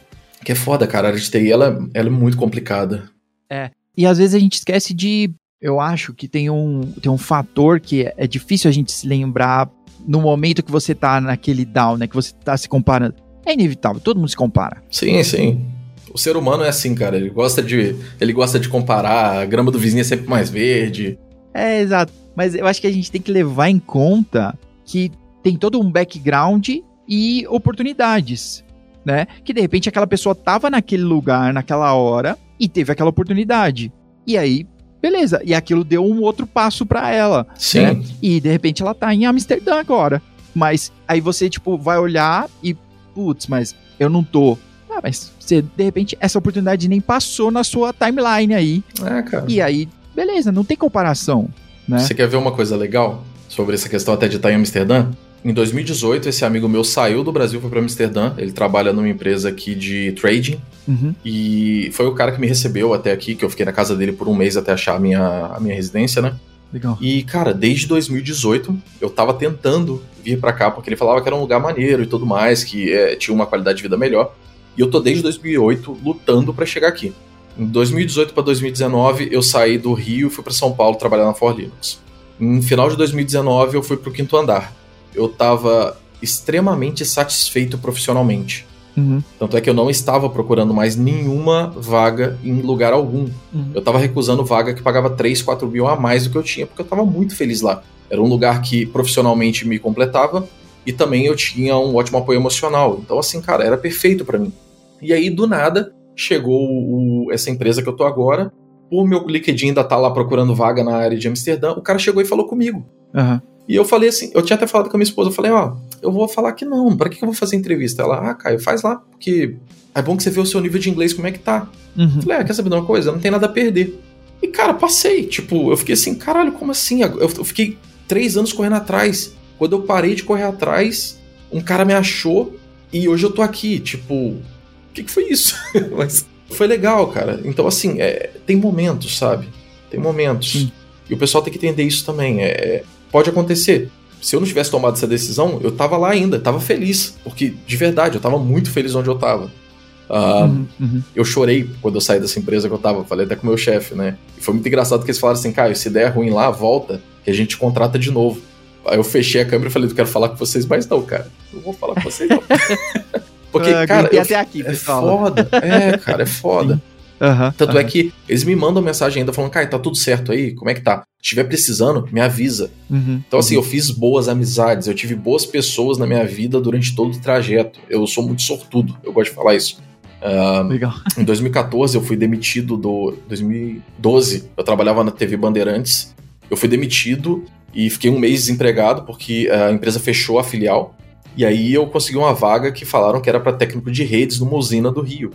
Que é foda, cara. A área de TI, ela, ela é muito complicada. É. E às vezes a gente esquece de. Eu acho que tem um, tem um fator que é, é difícil a gente se lembrar no momento que você tá naquele down, né? Que você tá se comparando. É inevitável, todo mundo se compara. Sim, sim. O ser humano é assim, cara. Ele gosta de, ele gosta de comparar. A grama do vizinho é sempre mais verde. É, exato. Mas eu acho que a gente tem que levar em conta que tem todo um background e oportunidades, né? Que de repente aquela pessoa tava naquele lugar, naquela hora, e teve aquela oportunidade. E aí, beleza. E aquilo deu um outro passo para ela. Sim. Né? E de repente ela tá em Amsterdã agora. Mas aí você, tipo, vai olhar e, putz, mas eu não tô. Ah, mas você, de repente, essa oportunidade nem passou na sua timeline aí. É, cara. E aí, beleza, não tem comparação. Né? Você quer ver uma coisa legal sobre essa questão até de estar em Amsterdã? Em 2018, esse amigo meu saiu do Brasil, foi para Amsterdã. Ele trabalha numa empresa aqui de trading. Uhum. E foi o cara que me recebeu até aqui, que eu fiquei na casa dele por um mês até achar a minha, a minha residência, né? Legal. E, cara, desde 2018 eu tava tentando vir para cá, porque ele falava que era um lugar maneiro e tudo mais, que é, tinha uma qualidade de vida melhor. E eu tô desde 2008 lutando para chegar aqui. Em 2018 para 2019 eu saí do Rio e fui para São Paulo trabalhar na For Linux. Em final de 2019 eu fui pro quinto andar eu estava extremamente satisfeito profissionalmente. Uhum. Tanto é que eu não estava procurando mais nenhuma vaga em lugar algum. Uhum. Eu estava recusando vaga que pagava 3, 4 mil a mais do que eu tinha, porque eu estava muito feliz lá. Era um lugar que profissionalmente me completava e também eu tinha um ótimo apoio emocional. Então, assim, cara, era perfeito para mim. E aí, do nada, chegou o, essa empresa que eu tô agora. O meu LinkedIn ainda tá lá procurando vaga na área de Amsterdã. O cara chegou e falou comigo. Uhum. E eu falei assim, eu tinha até falado com a minha esposa, eu falei, ó, eu vou falar que não, pra que eu vou fazer entrevista? Ela, ah, Caio, faz lá, porque é bom que você vê o seu nível de inglês, como é que tá. Uhum. Eu falei, ah, quer saber de uma coisa? Não tem nada a perder. E, cara, passei, tipo, eu fiquei assim, caralho, como assim? Eu, eu fiquei três anos correndo atrás. Quando eu parei de correr atrás, um cara me achou e hoje eu tô aqui, tipo, o que, que foi isso? Mas foi legal, cara. Então, assim, é, tem momentos, sabe? Tem momentos. Sim. E o pessoal tem que entender isso também. É, pode acontecer. Se eu não tivesse tomado essa decisão, eu tava lá ainda, tava feliz. Porque, de verdade, eu tava muito feliz onde eu tava. Uh, Uhum. Uhum. Eu chorei quando eu saí dessa empresa que eu tava, falei até com o meu chefe, né? E foi muito engraçado que eles falaram assim, Caio, se der ruim lá, volta, que a gente contrata de novo. Aí eu fechei a câmera e falei, eu quero falar com vocês, mas não, cara. Não vou falar com vocês, não. Porque, Ah, cara, eu- até aqui, é foda. É, cara, é foda. Aham, Tanto é aham. que eles me mandam mensagem ainda falando, Caio, tá tudo certo aí? Como é que tá? Se tiver precisando, me avisa. Uhum. Então, assim, eu fiz boas amizades, eu tive boas pessoas na minha vida durante todo o trajeto. Eu sou muito sortudo, eu gosto de falar isso. Ah, Legal. em 2014, eu fui demitido do. 2012, eu trabalhava na TV Bandeirantes. Eu fui demitido e fiquei um mês desempregado porque a empresa fechou a filial. E aí eu consegui uma vaga que falaram que era para técnico de redes numa usina do Rio.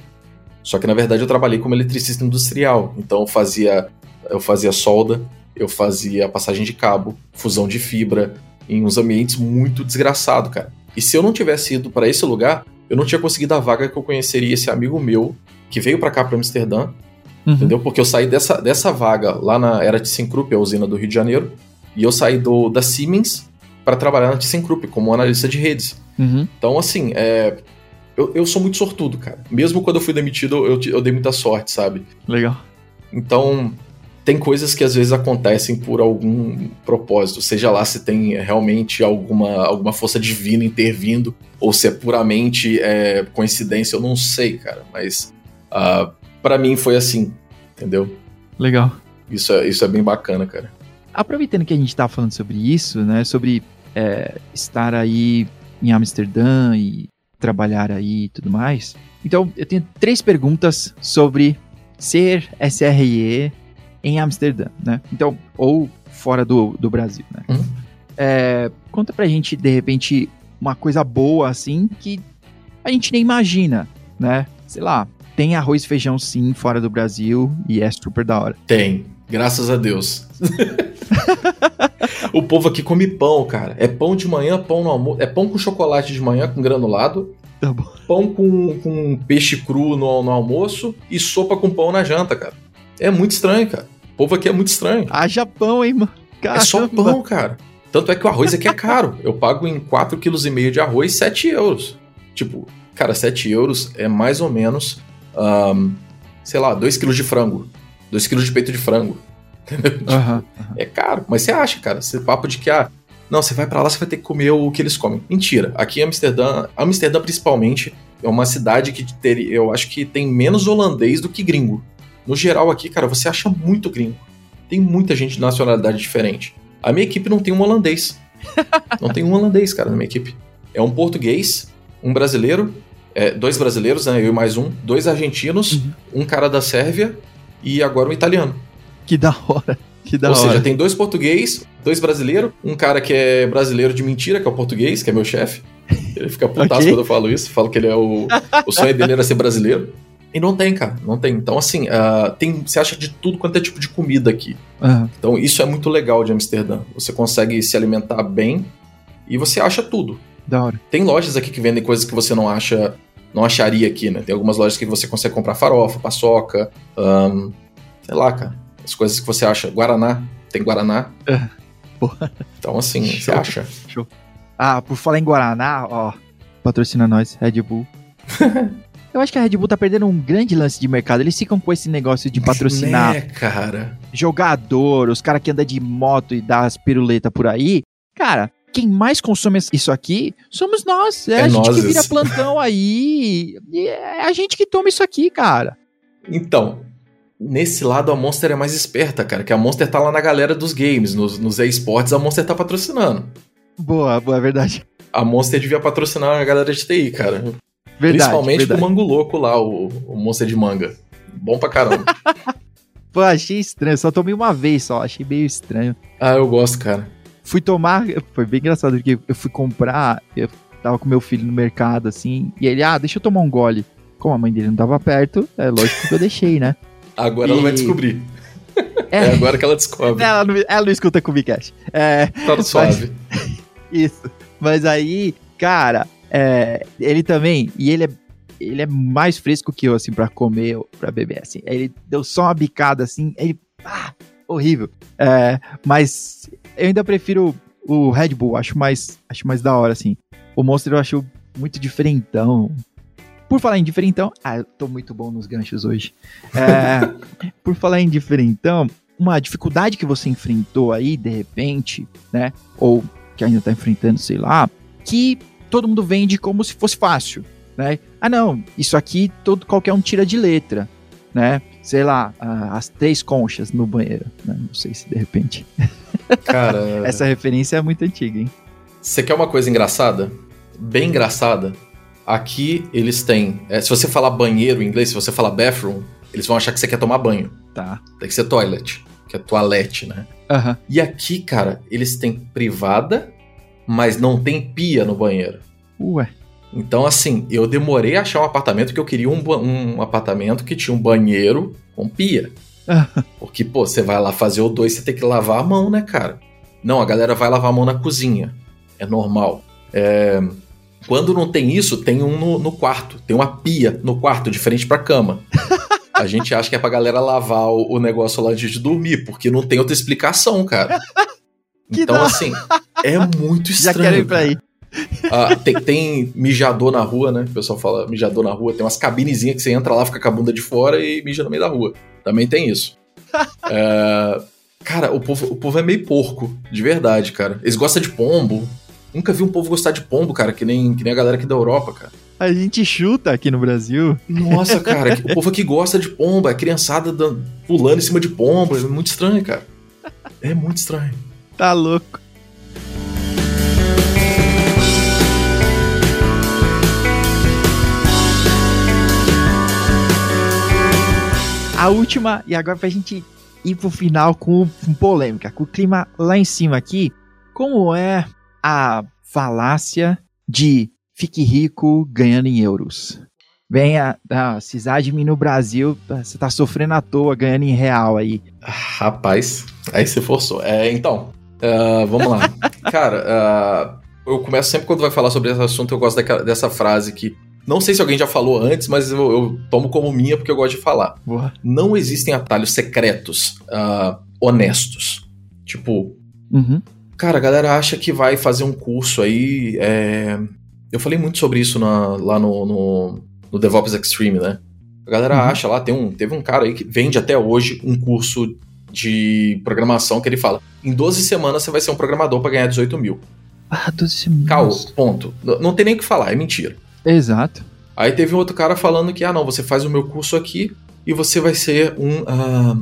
Só que na verdade eu trabalhei como eletricista industrial. Então eu fazia, eu fazia solda, eu fazia passagem de cabo, fusão de fibra, em uns ambientes muito desgraçado, cara. E se eu não tivesse ido para esse lugar, eu não tinha conseguido a vaga que eu conheceria esse amigo meu que veio para cá para Amsterdã, Uhum. entendeu? Porque eu saí dessa, dessa vaga lá na era ThyssenKrupp, a usina do Rio de Janeiro, e eu saí do da Siemens para trabalhar na ThyssenKrupp como analista de redes. Uhum. Então, assim, é, eu, eu sou muito sortudo, cara. Mesmo quando eu fui demitido, eu, eu dei muita sorte, sabe? Legal. Então, tem coisas que às vezes acontecem por algum propósito, seja lá se tem realmente alguma, alguma força divina intervindo, ou se é puramente é, coincidência, eu não sei, cara. Mas ah, para mim foi assim, entendeu? Legal. Isso é, isso é bem bacana, cara. Aproveitando que a gente tá falando sobre isso, né? Sobre é, estar aí em Amsterdã e trabalhar aí e tudo mais. Então, eu tenho três perguntas sobre ser SRE em Amsterdã, né? Então, ou fora do, do Brasil, né? Uhum. É, conta pra gente, de repente, uma coisa boa, assim, que a gente nem imagina, né? Sei lá, tem arroz e feijão sim fora do Brasil e é super da hora. Tem, graças a Deus. o povo aqui come pão, cara. É pão de manhã, pão no almoço. É pão com chocolate de manhã, com granulado. Tá. Pão com, com peixe cru no, no almoço e sopa com pão na janta, cara. É muito estranho, cara. O povo aqui é muito estranho. Haja pão, hein, mano? É só Caramba. pão, cara. Tanto é que o arroz aqui é caro. Eu pago em 4,5 kg de arroz 7 euros. Tipo, cara, 7 euros é mais ou menos, ahn, sei lá, 2 kg de frango. 2 kg de peito de frango. Tipo, Aham. É caro, mas você acha, cara. Esse papo de que ah, Não, você vai para lá, você vai ter que comer o que eles comem. Mentira. Aqui em Amsterdã, Amsterdã principalmente, é uma cidade que ter, eu acho que tem menos holandês do que gringo. No geral aqui, cara, você acha muito gringo. Tem muita gente de nacionalidade diferente. A minha equipe não tem um holandês. não tem um holandês, cara, na minha equipe. É um português, um brasileiro, é, dois brasileiros, né, eu e mais um, dois argentinos, uhum. um cara da Sérvia e agora um italiano. Que da hora. Que da Ou hora. seja, tem dois português, dois brasileiros, um cara que é brasileiro de mentira, que é o português, que é meu chefe. Ele fica putaço okay. quando eu falo isso, falo que ele é o. o sonho dele era ser brasileiro. E não tem, cara, não tem. Então, assim, uh, tem, você acha de tudo quanto é tipo de comida aqui. Uhum. Então, isso é muito legal de Amsterdã. Você consegue se alimentar bem e você acha tudo. Da hora. Tem lojas aqui que vendem coisas que você não acha, não acharia aqui, né? Tem algumas lojas que você consegue comprar farofa, paçoca, um, sei lá, cara. As coisas que você acha. Guaraná. Tem Guaraná. Porra. Então, assim, Show. você acha. Show. Ah, por falar em Guaraná, ó. Patrocina nós, Red Bull. Eu acho que a Red Bull tá perdendo um grande lance de mercado. Eles ficam com esse negócio de patrocinar né, cara? jogador, os caras que andam de moto e dá as piruletas por aí. Cara, quem mais consome isso aqui somos nós. É, é a gente que vira plantão aí. é a gente que toma isso aqui, cara. Então, Nesse lado, a Monster é mais esperta, cara, que a Monster tá lá na galera dos games, nos, nos esportes, a Monster tá patrocinando. Boa, boa, é verdade. A Monster devia patrocinar a galera de TI, cara. Verdade, Principalmente verdade. o Mango Louco lá, o, o Monster de manga. Bom pra caramba. Pô, achei estranho, só tomei uma vez só, achei meio estranho. Ah, eu gosto, cara. Fui tomar, foi bem engraçado, porque eu fui comprar, eu tava com meu filho no mercado, assim, e ele, ah, deixa eu tomar um gole. Como a mãe dele não tava perto, é lógico que eu deixei, né? Agora e... ela vai descobrir. É. é. agora que ela descobre. Ela não, ela não escuta com o Bicast. É, tá suave. Mas... Isso. Mas aí, cara, é, ele também, e ele é, ele é mais fresco que eu, assim, pra comer, pra beber, assim. Ele deu só uma bicada, assim, ele, ah, horrível. É, mas eu ainda prefiro o Red Bull, acho mais, acho mais da hora, assim. O Monster eu acho muito diferentão, por falar em diferentão, ah, eu tô muito bom nos ganchos hoje. É, por falar em diferentão, uma dificuldade que você enfrentou aí, de repente, né? Ou que ainda tá enfrentando, sei lá, que todo mundo vende como se fosse fácil, né? Ah, não, isso aqui todo qualquer um tira de letra, né? Sei lá, as três conchas no banheiro, né? Não sei se de repente. Cara, essa referência é muito antiga, hein? Você quer uma coisa engraçada? Bem engraçada? Aqui eles têm. É, se você falar banheiro em inglês, se você falar bathroom, eles vão achar que você quer tomar banho. Tá. Tem que ser toilet, que é toalete, né? Uhum. E aqui, cara, eles têm privada, mas não tem pia no banheiro. Ué. Então, assim, eu demorei a achar um apartamento que eu queria um, um apartamento que tinha um banheiro com pia. Porque, pô, você vai lá fazer o dois, você tem que lavar a mão, né, cara? Não, a galera vai lavar a mão na cozinha. É normal. É, quando não tem isso, tem um no, no quarto. Tem uma pia no quarto, de frente pra cama. A gente acha que é pra galera lavar o, o negócio lá antes de dormir, porque não tem outra explicação, cara. então, assim, é muito estranho. Já quero ir pra aí. Ah, tem, tem, mijador na rua, né? O pessoal fala mijador na rua. Tem umas cabinezinhas que você entra lá, fica com a bunda de fora e mija no meio da rua. Também tem isso. é, cara, o povo, o povo é meio porco, de verdade, cara. Eles gostam de pombo. Nunca vi um povo gostar de pombo, cara, que nem, que nem a galera aqui da Europa, cara. A gente chuta aqui no Brasil. Nossa, cara, o povo aqui gosta de pombo, a criançada pulando em cima de pombo. É muito estranho, cara. É muito estranho. Tá louco. A última, e agora pra gente ir pro final com, com polêmica, com o clima lá em cima aqui. Como é a falácia de fique rico ganhando em euros. Venha, ah, CISADME no Brasil, você tá sofrendo à toa ganhando em real aí. Rapaz, aí você forçou. É, então, uh, vamos lá. Cara, uh, eu começo sempre quando vai falar sobre esse assunto, eu gosto daquela, dessa frase que não sei se alguém já falou antes, mas eu, eu, tomo como minha porque eu gosto de falar. Boa. Não existem atalhos secretos uh, honestos. Tipo, uhum. Cara, a galera acha que vai fazer um curso aí. É... Eu falei muito sobre isso na, lá no, no, no, DevOps Extreme, né? A galera uhum. acha lá, tem um, teve um cara aí que vende até hoje um curso de programação que ele fala: em 12 semanas você vai ser um programador para ganhar 18 mil. Ah, 12 semanas. Caô, ponto. N- Não tem nem o que falar, é mentira. Exato. Aí teve um outro cara falando que, ah, não, você faz o meu curso aqui e você vai ser um. ah,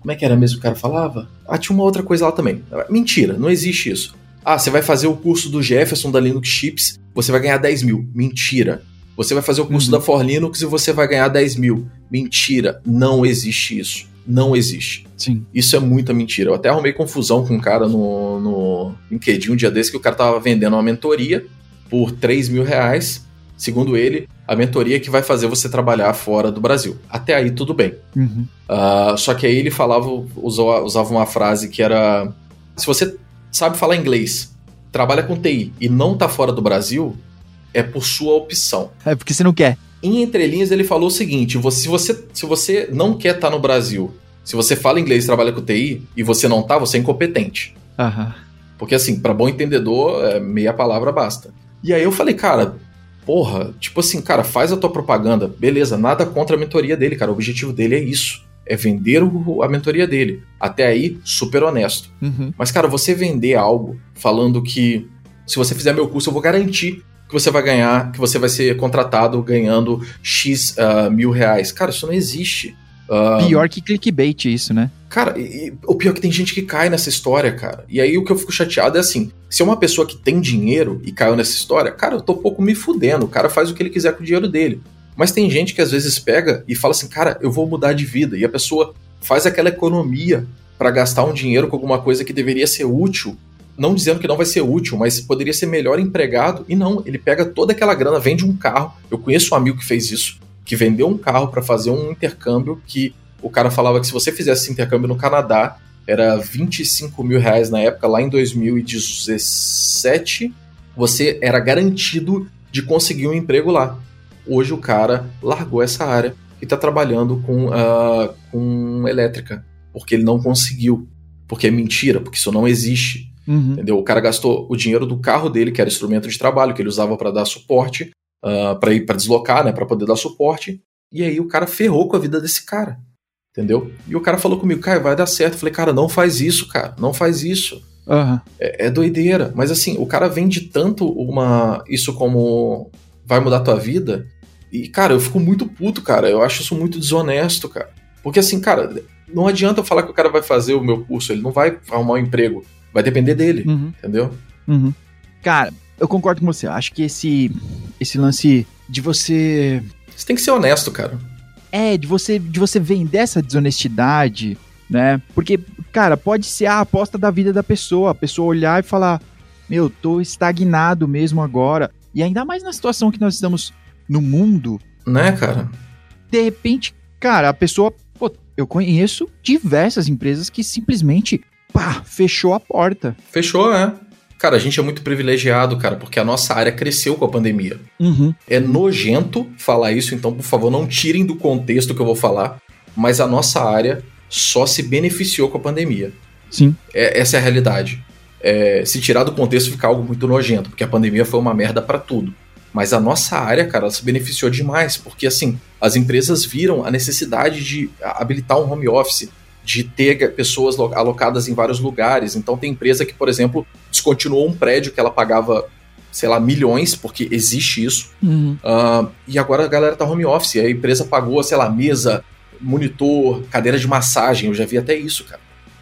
como é que era mesmo que o cara falava? Ah, tinha uma outra coisa lá também. Mentira, não existe isso. Ah, você vai fazer o curso do Jefferson da Linux Chips, você vai ganhar 10 mil. Mentira. Você vai fazer o curso Uhum. da For Linux e você vai ganhar 10 mil. Mentira. Não existe isso. Não existe. Sim. Isso é muita mentira. Eu até arrumei confusão com um cara no, no LinkedIn um dia desse que o cara tava vendendo uma mentoria por 3 mil reais. Segundo ele, a mentoria que vai fazer você trabalhar fora do Brasil. Até aí tudo bem. Uhum. Ah, só que aí ele falava, usou- usava uma frase que era: se você sabe falar inglês, trabalha com TI e não tá fora do Brasil, é por sua opção. É porque você não quer. Em entrelinhas, ele falou o seguinte: você- se, você, se você não quer estar no Brasil, se você fala inglês e trabalha com TI e você não tá, você é incompetente. Aham. Porque, assim, para bom entendedor, é, meia palavra basta. E aí eu falei, cara, porra, tipo assim, cara, faz a tua propaganda. Beleza, nada contra a mentoria dele, cara. O objetivo dele é isso. É vender o- a mentoria dele. Até aí, super honesto. Uhum. Mas, cara, você vender algo falando que se você fizer meu curso, eu vou garantir que você vai ganhar, que você vai ser contratado ganhando X ah, mil reais. Cara, isso não existe. Ah, Pior que clickbait isso, né? Cara, e- e o pior é que tem gente que cai nessa história, cara. E aí o que eu fico chateado é assim: se é uma pessoa que tem dinheiro e caiu nessa história, cara, eu tô um pouco me fudendo. O cara faz o que ele quiser com o dinheiro dele. Mas tem gente que às vezes pega e fala assim, cara, eu vou mudar de vida. E a pessoa faz aquela economia pra gastar um dinheiro com alguma coisa que deveria ser útil. Não dizendo que não vai ser útil, mas poderia ser melhor empregado. E não, ele pega toda aquela grana, vende um carro. Eu conheço um amigo que fez isso, que vendeu um carro pra fazer um intercâmbio que o cara falava que se você fizesse esse intercâmbio no Canadá, era 25 mil reais na época, lá em 2017, você era garantido de conseguir um emprego lá. Hoje o cara largou essa área e está trabalhando com, ah, com elétrica, porque ele não conseguiu. Porque é mentira, porque isso não existe. Uhum. Entendeu? O cara gastou o dinheiro do carro dele, que era instrumento de trabalho, que ele usava para dar suporte, para ir para deslocar, né, para poder dar suporte. E aí o cara ferrou com a vida desse cara. Entendeu? E o cara falou comigo, cara, vai dar certo. Eu falei, cara, não faz isso, cara, não faz isso. Aham. É, é doideira. Mas assim, o cara vende tanto uma isso como vai mudar tua vida. E, cara, eu fico muito puto, cara. Eu acho isso muito desonesto, cara. Porque assim, cara, não adianta eu falar que o cara vai fazer o meu curso, ele não vai arrumar um emprego. Vai depender dele, Uhum. entendeu? Uhum. Cara, eu concordo com você. Acho que esse, esse lance de você. Você tem que ser honesto, cara. É, de você, de você vender essa desonestidade, né? Porque, cara, pode ser a aposta da vida da pessoa. A pessoa olhar e falar: Meu, tô estagnado mesmo agora. E ainda mais na situação que nós estamos no mundo, Né, cara? de repente, cara, a pessoa. Pô, eu conheço diversas empresas que simplesmente, pá, fechou a porta. Fechou, é. Cara, a gente é muito privilegiado, cara, porque a nossa área cresceu com a pandemia. Uhum. É nojento falar isso, então, por favor, não tirem do contexto que eu vou falar, mas a nossa área só se beneficiou com a pandemia. Sim. É- essa é a realidade. É, se tirar do contexto fica algo muito nojento, porque a pandemia foi uma merda pra tudo. Mas a nossa área, cara, ela se beneficiou demais, porque assim, as empresas viram a necessidade de habilitar um home office, de ter pessoas lo- alocadas em vários lugares. Então tem empresa que, por exemplo, descontinuou um prédio que ela pagava, sei lá, milhões, porque existe isso. Uhum. Ah, e agora a galera tá home office. A empresa pagou, sei lá, mesa, monitor, cadeira de massagem. Eu já vi até isso, cara.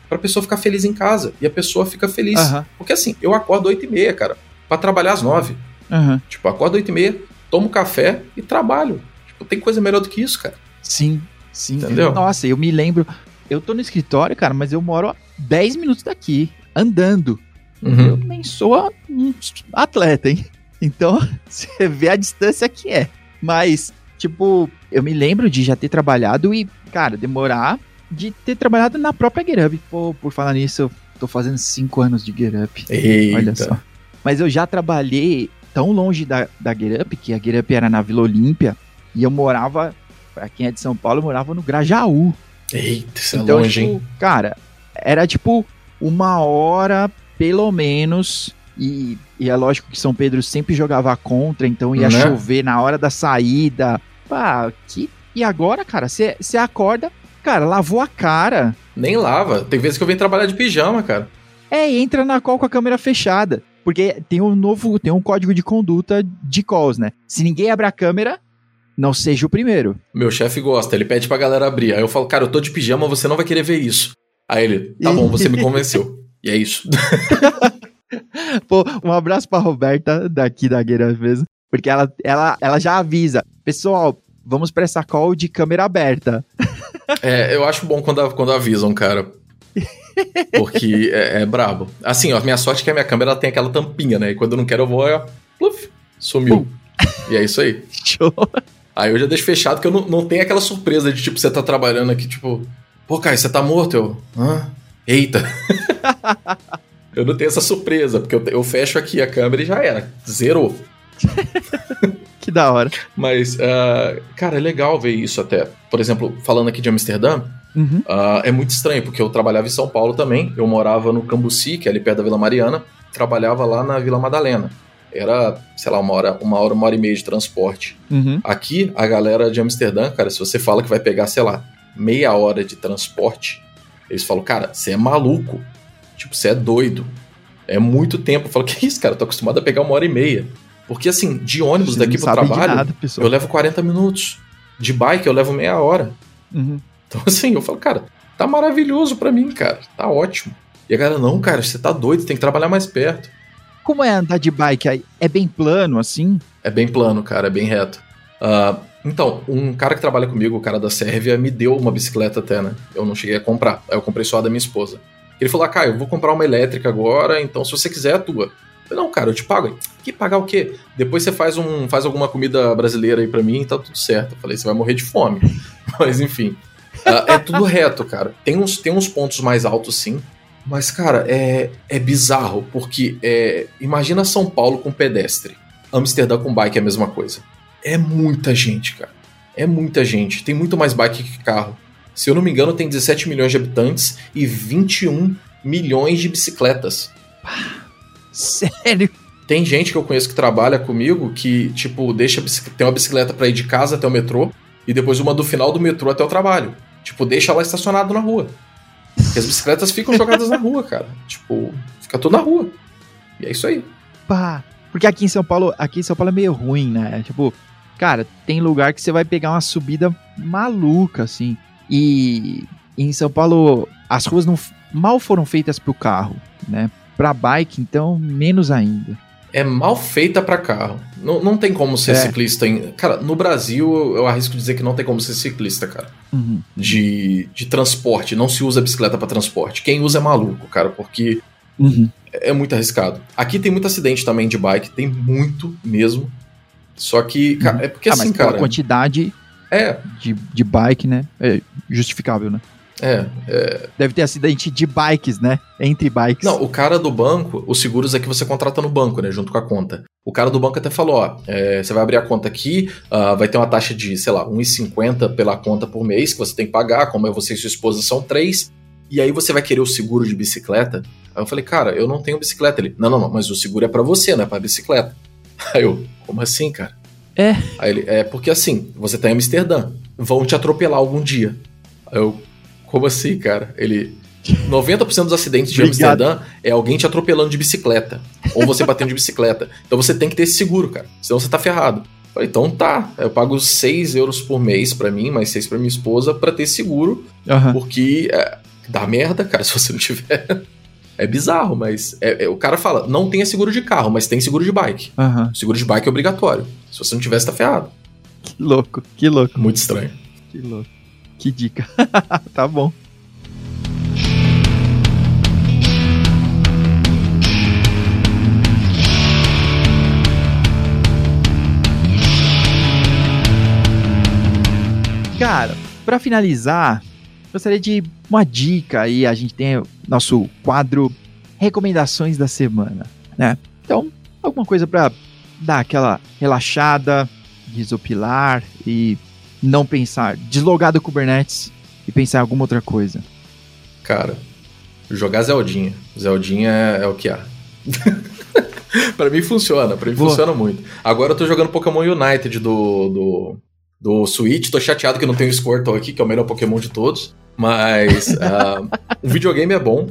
Pra pessoa ficar feliz em casa. E a pessoa fica feliz. Aham. Porque assim, eu acordo 8 e meia, cara, pra trabalhar às 9. Aham. Tipo, acordo 8 e meia, tomo café e trabalho. Tipo, tem coisa melhor do que isso, cara. Sim, sim. Entendeu? Nossa, eu me lembro. Eu tô no escritório, cara, mas eu moro a 10 minutos daqui, andando. Eu nem sou um atleta, hein? Então, você vê a distância que é. Mas, tipo, eu me lembro de já ter trabalhado e, cara, demorar de ter trabalhado na própria GetUp. Pô, por falar nisso, eu tô fazendo 5 anos de GetUp. Eita. Olha só. Mas eu já trabalhei tão longe da, da GetUp, que a GetUp era na Vila Olímpia, e eu morava, pra quem é de São Paulo, eu morava no Grajaú. Eita, isso é então, longe, tipo, hein? cara, era tipo uma hora, pelo menos, e, e é lógico que São Pedro sempre jogava contra, então ia Né? chover na hora da saída. Pá, que... E agora, cara, você acorda, Cara, lavou a cara. Nem lava. Tem vezes que eu venho trabalhar de pijama, cara. É, e entra na call com a câmera fechada. Porque tem um novo, tem um código de conduta de calls, né? Se ninguém abrir a câmera, não seja o primeiro. Meu chefe gosta, ele pede pra galera abrir. Aí eu falo, cara, eu tô de pijama, você não vai querer ver isso. Aí ele, tá bom, você me convenceu. e é isso. Pô, um abraço pra Roberta, daqui da Gueira mesmo. Porque ela, ela, ela já avisa. Pessoal, vamos pra essa call de câmera aberta. é, eu acho bom quando, quando avisam, cara. Porque é, é brabo. Assim, ó, minha sorte é que a minha câmera tem aquela tampinha, né? E quando eu não quero, eu vou, ó, pluf, sumiu. E é isso aí. Show. Aí eu já deixo fechado que eu não, não tenho aquela surpresa de, tipo, você tá trabalhando aqui, tipo, pô, Caio, você tá morto? Eu, hã? Eita. eu não tenho essa surpresa, porque eu, eu fecho aqui a câmera e já era. Zerou. que da hora. Mas, uh, cara, é legal ver isso até. Por exemplo, falando aqui de Amsterdã, uhum. uh, é muito estranho, porque eu trabalhava em São Paulo também. Eu morava no Cambuci, que é ali perto da Vila Mariana. Trabalhava lá na Vila Madalena. Era, sei lá, uma hora, uma hora, uma hora e meia de transporte. Uhum. Aqui, a galera de Amsterdã, cara, se você fala que vai pegar, sei lá, meia hora de transporte, eles falam, cara, você é maluco. Tipo, você é doido. É muito tempo. Eu falo, que isso, cara? Eu tô acostumado a pegar uma hora e meia. Porque assim, de ônibus daqui pro trabalho, nada, eu levo 40 minutos. De bike eu levo meia hora. Uhum. Então assim, eu falo, cara, tá maravilhoso para mim, cara. Tá ótimo. E a galera, não, cara, você tá doido, tem que trabalhar mais perto. Como é andar de bike aí? É bem plano, assim? É bem plano, cara, é bem reto. Uh, então, um cara que trabalha comigo, o cara da Sérvia, me deu uma bicicleta até, né? Eu não cheguei a comprar. Aí eu comprei só a da minha esposa. Ele falou, ah, eu vou comprar uma elétrica agora, então se você quiser, é tua. Falei, não, cara, eu te pago. Que pagar o quê? Depois você faz, um, faz alguma comida brasileira aí para mim e tá tudo certo. Eu falei, você vai morrer de fome. Mas enfim. Uh, é tudo reto, cara. Tem uns, tem uns pontos mais altos, sim. Mas, cara, é, é bizarro, porque é, imagina São Paulo com pedestre. Amsterdã com bike é a mesma coisa. É muita gente, cara. É muita gente. Tem muito mais bike que carro. Se eu não me engano, tem 17 milhões de habitantes e 21 milhões de bicicletas. Sério? Tem gente que eu conheço que trabalha comigo que, tipo, deixa tem uma bicicleta para ir de casa até o metrô e depois uma do final do metrô até o trabalho. Tipo, deixa lá estacionado na rua. Porque as bicicletas ficam jogadas na rua, cara. Tipo, fica tudo na rua. E é isso aí. Pá. Porque aqui em São Paulo, aqui em São Paulo é meio ruim, né? Tipo, cara, tem lugar que você vai pegar uma subida maluca, assim. E em São Paulo, as ruas não mal foram feitas pro carro, né? Para bike, então, menos ainda. É mal feita para carro. Não, não tem como ser é. ciclista em. Cara, no Brasil, eu arrisco dizer que não tem como ser ciclista, cara. Uhum. De, de transporte. Não se usa bicicleta para transporte. Quem usa é maluco, cara, porque uhum. é, muito arriscado. Aqui tem muito acidente também de bike, tem muito mesmo. Só que, cara, uhum. é porque ah, assim, mas cara. quantidade é. de, de bike, né? É justificável, né? É, é, Deve ter acidente de bikes, né? Entre bikes. Não, o cara do banco, os seguros é que você contrata no banco, né? Junto com a conta. O cara do banco até falou: ó, é, você vai abrir a conta aqui, uh, vai ter uma taxa de, sei lá, 1,50 pela conta por mês que você tem que pagar, como é você e sua esposa são três. E aí você vai querer o seguro de bicicleta? Aí eu falei, cara, eu não tenho bicicleta. Ele, não, não, não, mas o seguro é para você, não é pra bicicleta. Aí eu, como assim, cara? É. Aí ele, é porque assim, você tá em Amsterdã, vão te atropelar algum dia. Aí eu, como assim, cara? Ele. 90% dos acidentes de Obrigado. Amsterdã é alguém te atropelando de bicicleta. Ou você batendo de bicicleta. Então você tem que ter esse seguro, cara. Senão você tá ferrado. Falei, então tá. Eu pago 6 euros por mês para mim, mais 6 pra minha esposa, para ter seguro. Uhum. Porque é, dá merda, cara, se você não tiver. É bizarro, mas é, é, o cara fala: não tenha seguro de carro, mas tem seguro de bike. Uhum. Seguro de bike é obrigatório. Se você não tiver, você tá ferrado. Que louco, que louco. Muito estranho. Que louco. Que dica. tá bom. Cara, para finalizar, gostaria de uma dica aí. A gente tem nosso quadro recomendações da semana, né? Então, alguma coisa para dar aquela relaxada, desopilar e não pensar, deslogar do Kubernetes e pensar em alguma outra coisa? Cara, jogar Zeldinha. Zeldinha é, é o que há. pra mim funciona, pra mim Boa. funciona muito. Agora eu tô jogando Pokémon United do, do, do Switch. Tô chateado que não tem o Squirtle aqui, que é o melhor Pokémon de todos. Mas uh, o videogame é bom.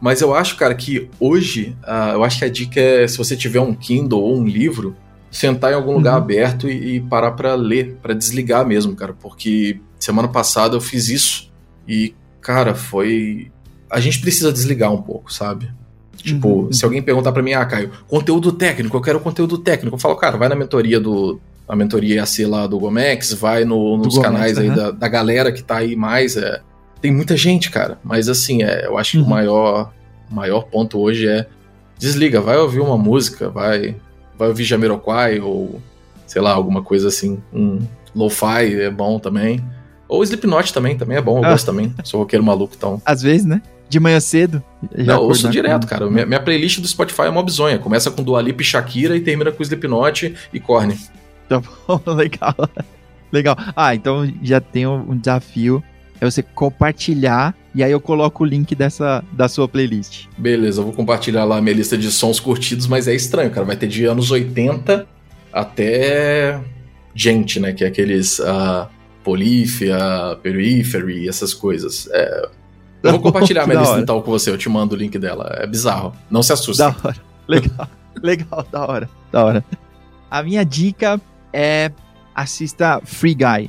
Mas eu acho, cara, que hoje, uh, eu acho que a dica é, se você tiver um Kindle ou um livro, sentar em algum lugar uhum. aberto e, e parar para ler, para desligar mesmo, cara. Porque semana passada eu fiz isso e, cara, foi. A gente precisa desligar um pouco, sabe? Tipo, uhum. se alguém perguntar para mim, ah, Caio, conteúdo técnico, eu quero conteúdo técnico. Eu falo, cara, vai na mentoria do. A mentoria IAC lá do Gomex, vai no, nos Gomex, canais aí da, da galera que tá aí mais. É, tem muita gente, cara. Mas assim, é, eu acho uhum. que o uhum. maior, maior ponto hoje é desliga, vai ouvir uma música, vai, vai ouvir Jamiroquai ou sei lá, alguma coisa assim. Um lo-fi é bom também. Ou Slipknot também, também é bom, eu ah. gosto também. Sou roqueiro maluco, então. Às vezes, né? De manhã cedo. Já Não, ouço direto, cara. Minha, minha, playlist do Spotify é uma bizonha. Começa com Dua Lipa e Shakira e termina com Slipknot e Korn. Tá bom, legal. Legal. Ah, então já tem um desafio é você compartilhar e aí eu coloco o link dessa da sua playlist. Beleza, eu vou compartilhar lá a minha lista de sons curtidos, mas é estranho, cara. Vai ter de anos 80 até gente, né? Que é aqueles uh, Polífia, Periphery, essas coisas. É... Eu vou compartilhar minha lista então com você, eu te mando o link dela. É bizarro. Não se assuste. Da hora. Legal. Legal, da hora. Da hora. A minha dica é assista Free Guy?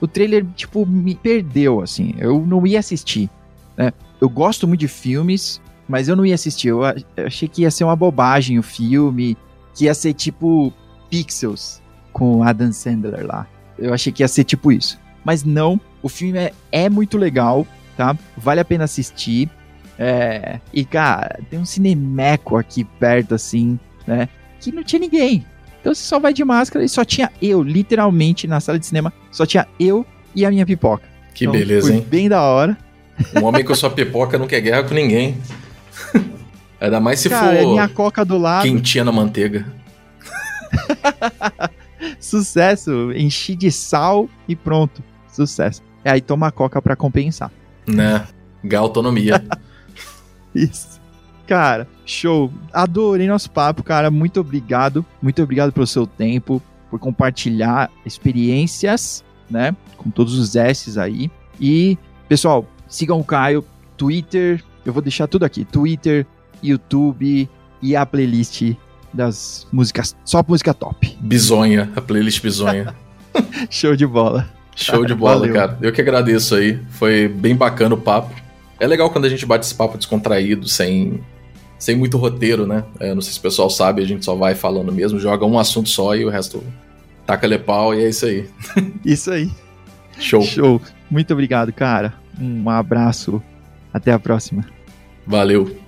O trailer, tipo, me perdeu, assim. Eu não ia assistir, né? Eu gosto muito de filmes, mas eu não ia assistir. Eu, achei que ia ser uma bobagem o filme, que ia ser tipo Pixels com Adam Sandler lá. Eu achei que ia ser tipo isso. Mas não, o filme é, é muito legal, tá? Vale a pena assistir. É, e, cara, tem um cinemeco aqui perto, assim, né? Que não tinha ninguém. Então você só vai de máscara e só tinha eu, literalmente, na sala de cinema, só tinha eu e a minha pipoca. Que então, beleza, hein? Bem da hora. Um homem com sua pipoca não quer guerra com ninguém. Ainda mais se Cara, for. É minha coca do lado. Quentinha na manteiga. Sucesso. Enchi de sal e pronto. Sucesso. E aí toma a coca pra compensar. Né? Galtonomia. Isso. Cara, show. Adorei nosso papo, cara. Muito obrigado. Muito obrigado pelo seu tempo, por compartilhar experiências, né? Com todos os S's aí. E, pessoal, sigam o Caio, Twitter. Eu vou deixar tudo aqui: Twitter, YouTube e a playlist das músicas, só música top. Bizonha, a playlist bizonha. Show de bola. Show de bola, Valeu. cara. Eu que agradeço aí. Foi bem bacana o papo. É legal quando a gente bate esse papo descontraído, sem sem muito roteiro, né? É, não sei se o pessoal sabe, a gente só vai falando mesmo, joga um assunto só e o resto taca-lhe pau e é isso aí. Isso aí. Show. Show. Muito obrigado, cara. Um abraço. Até a próxima. Valeu.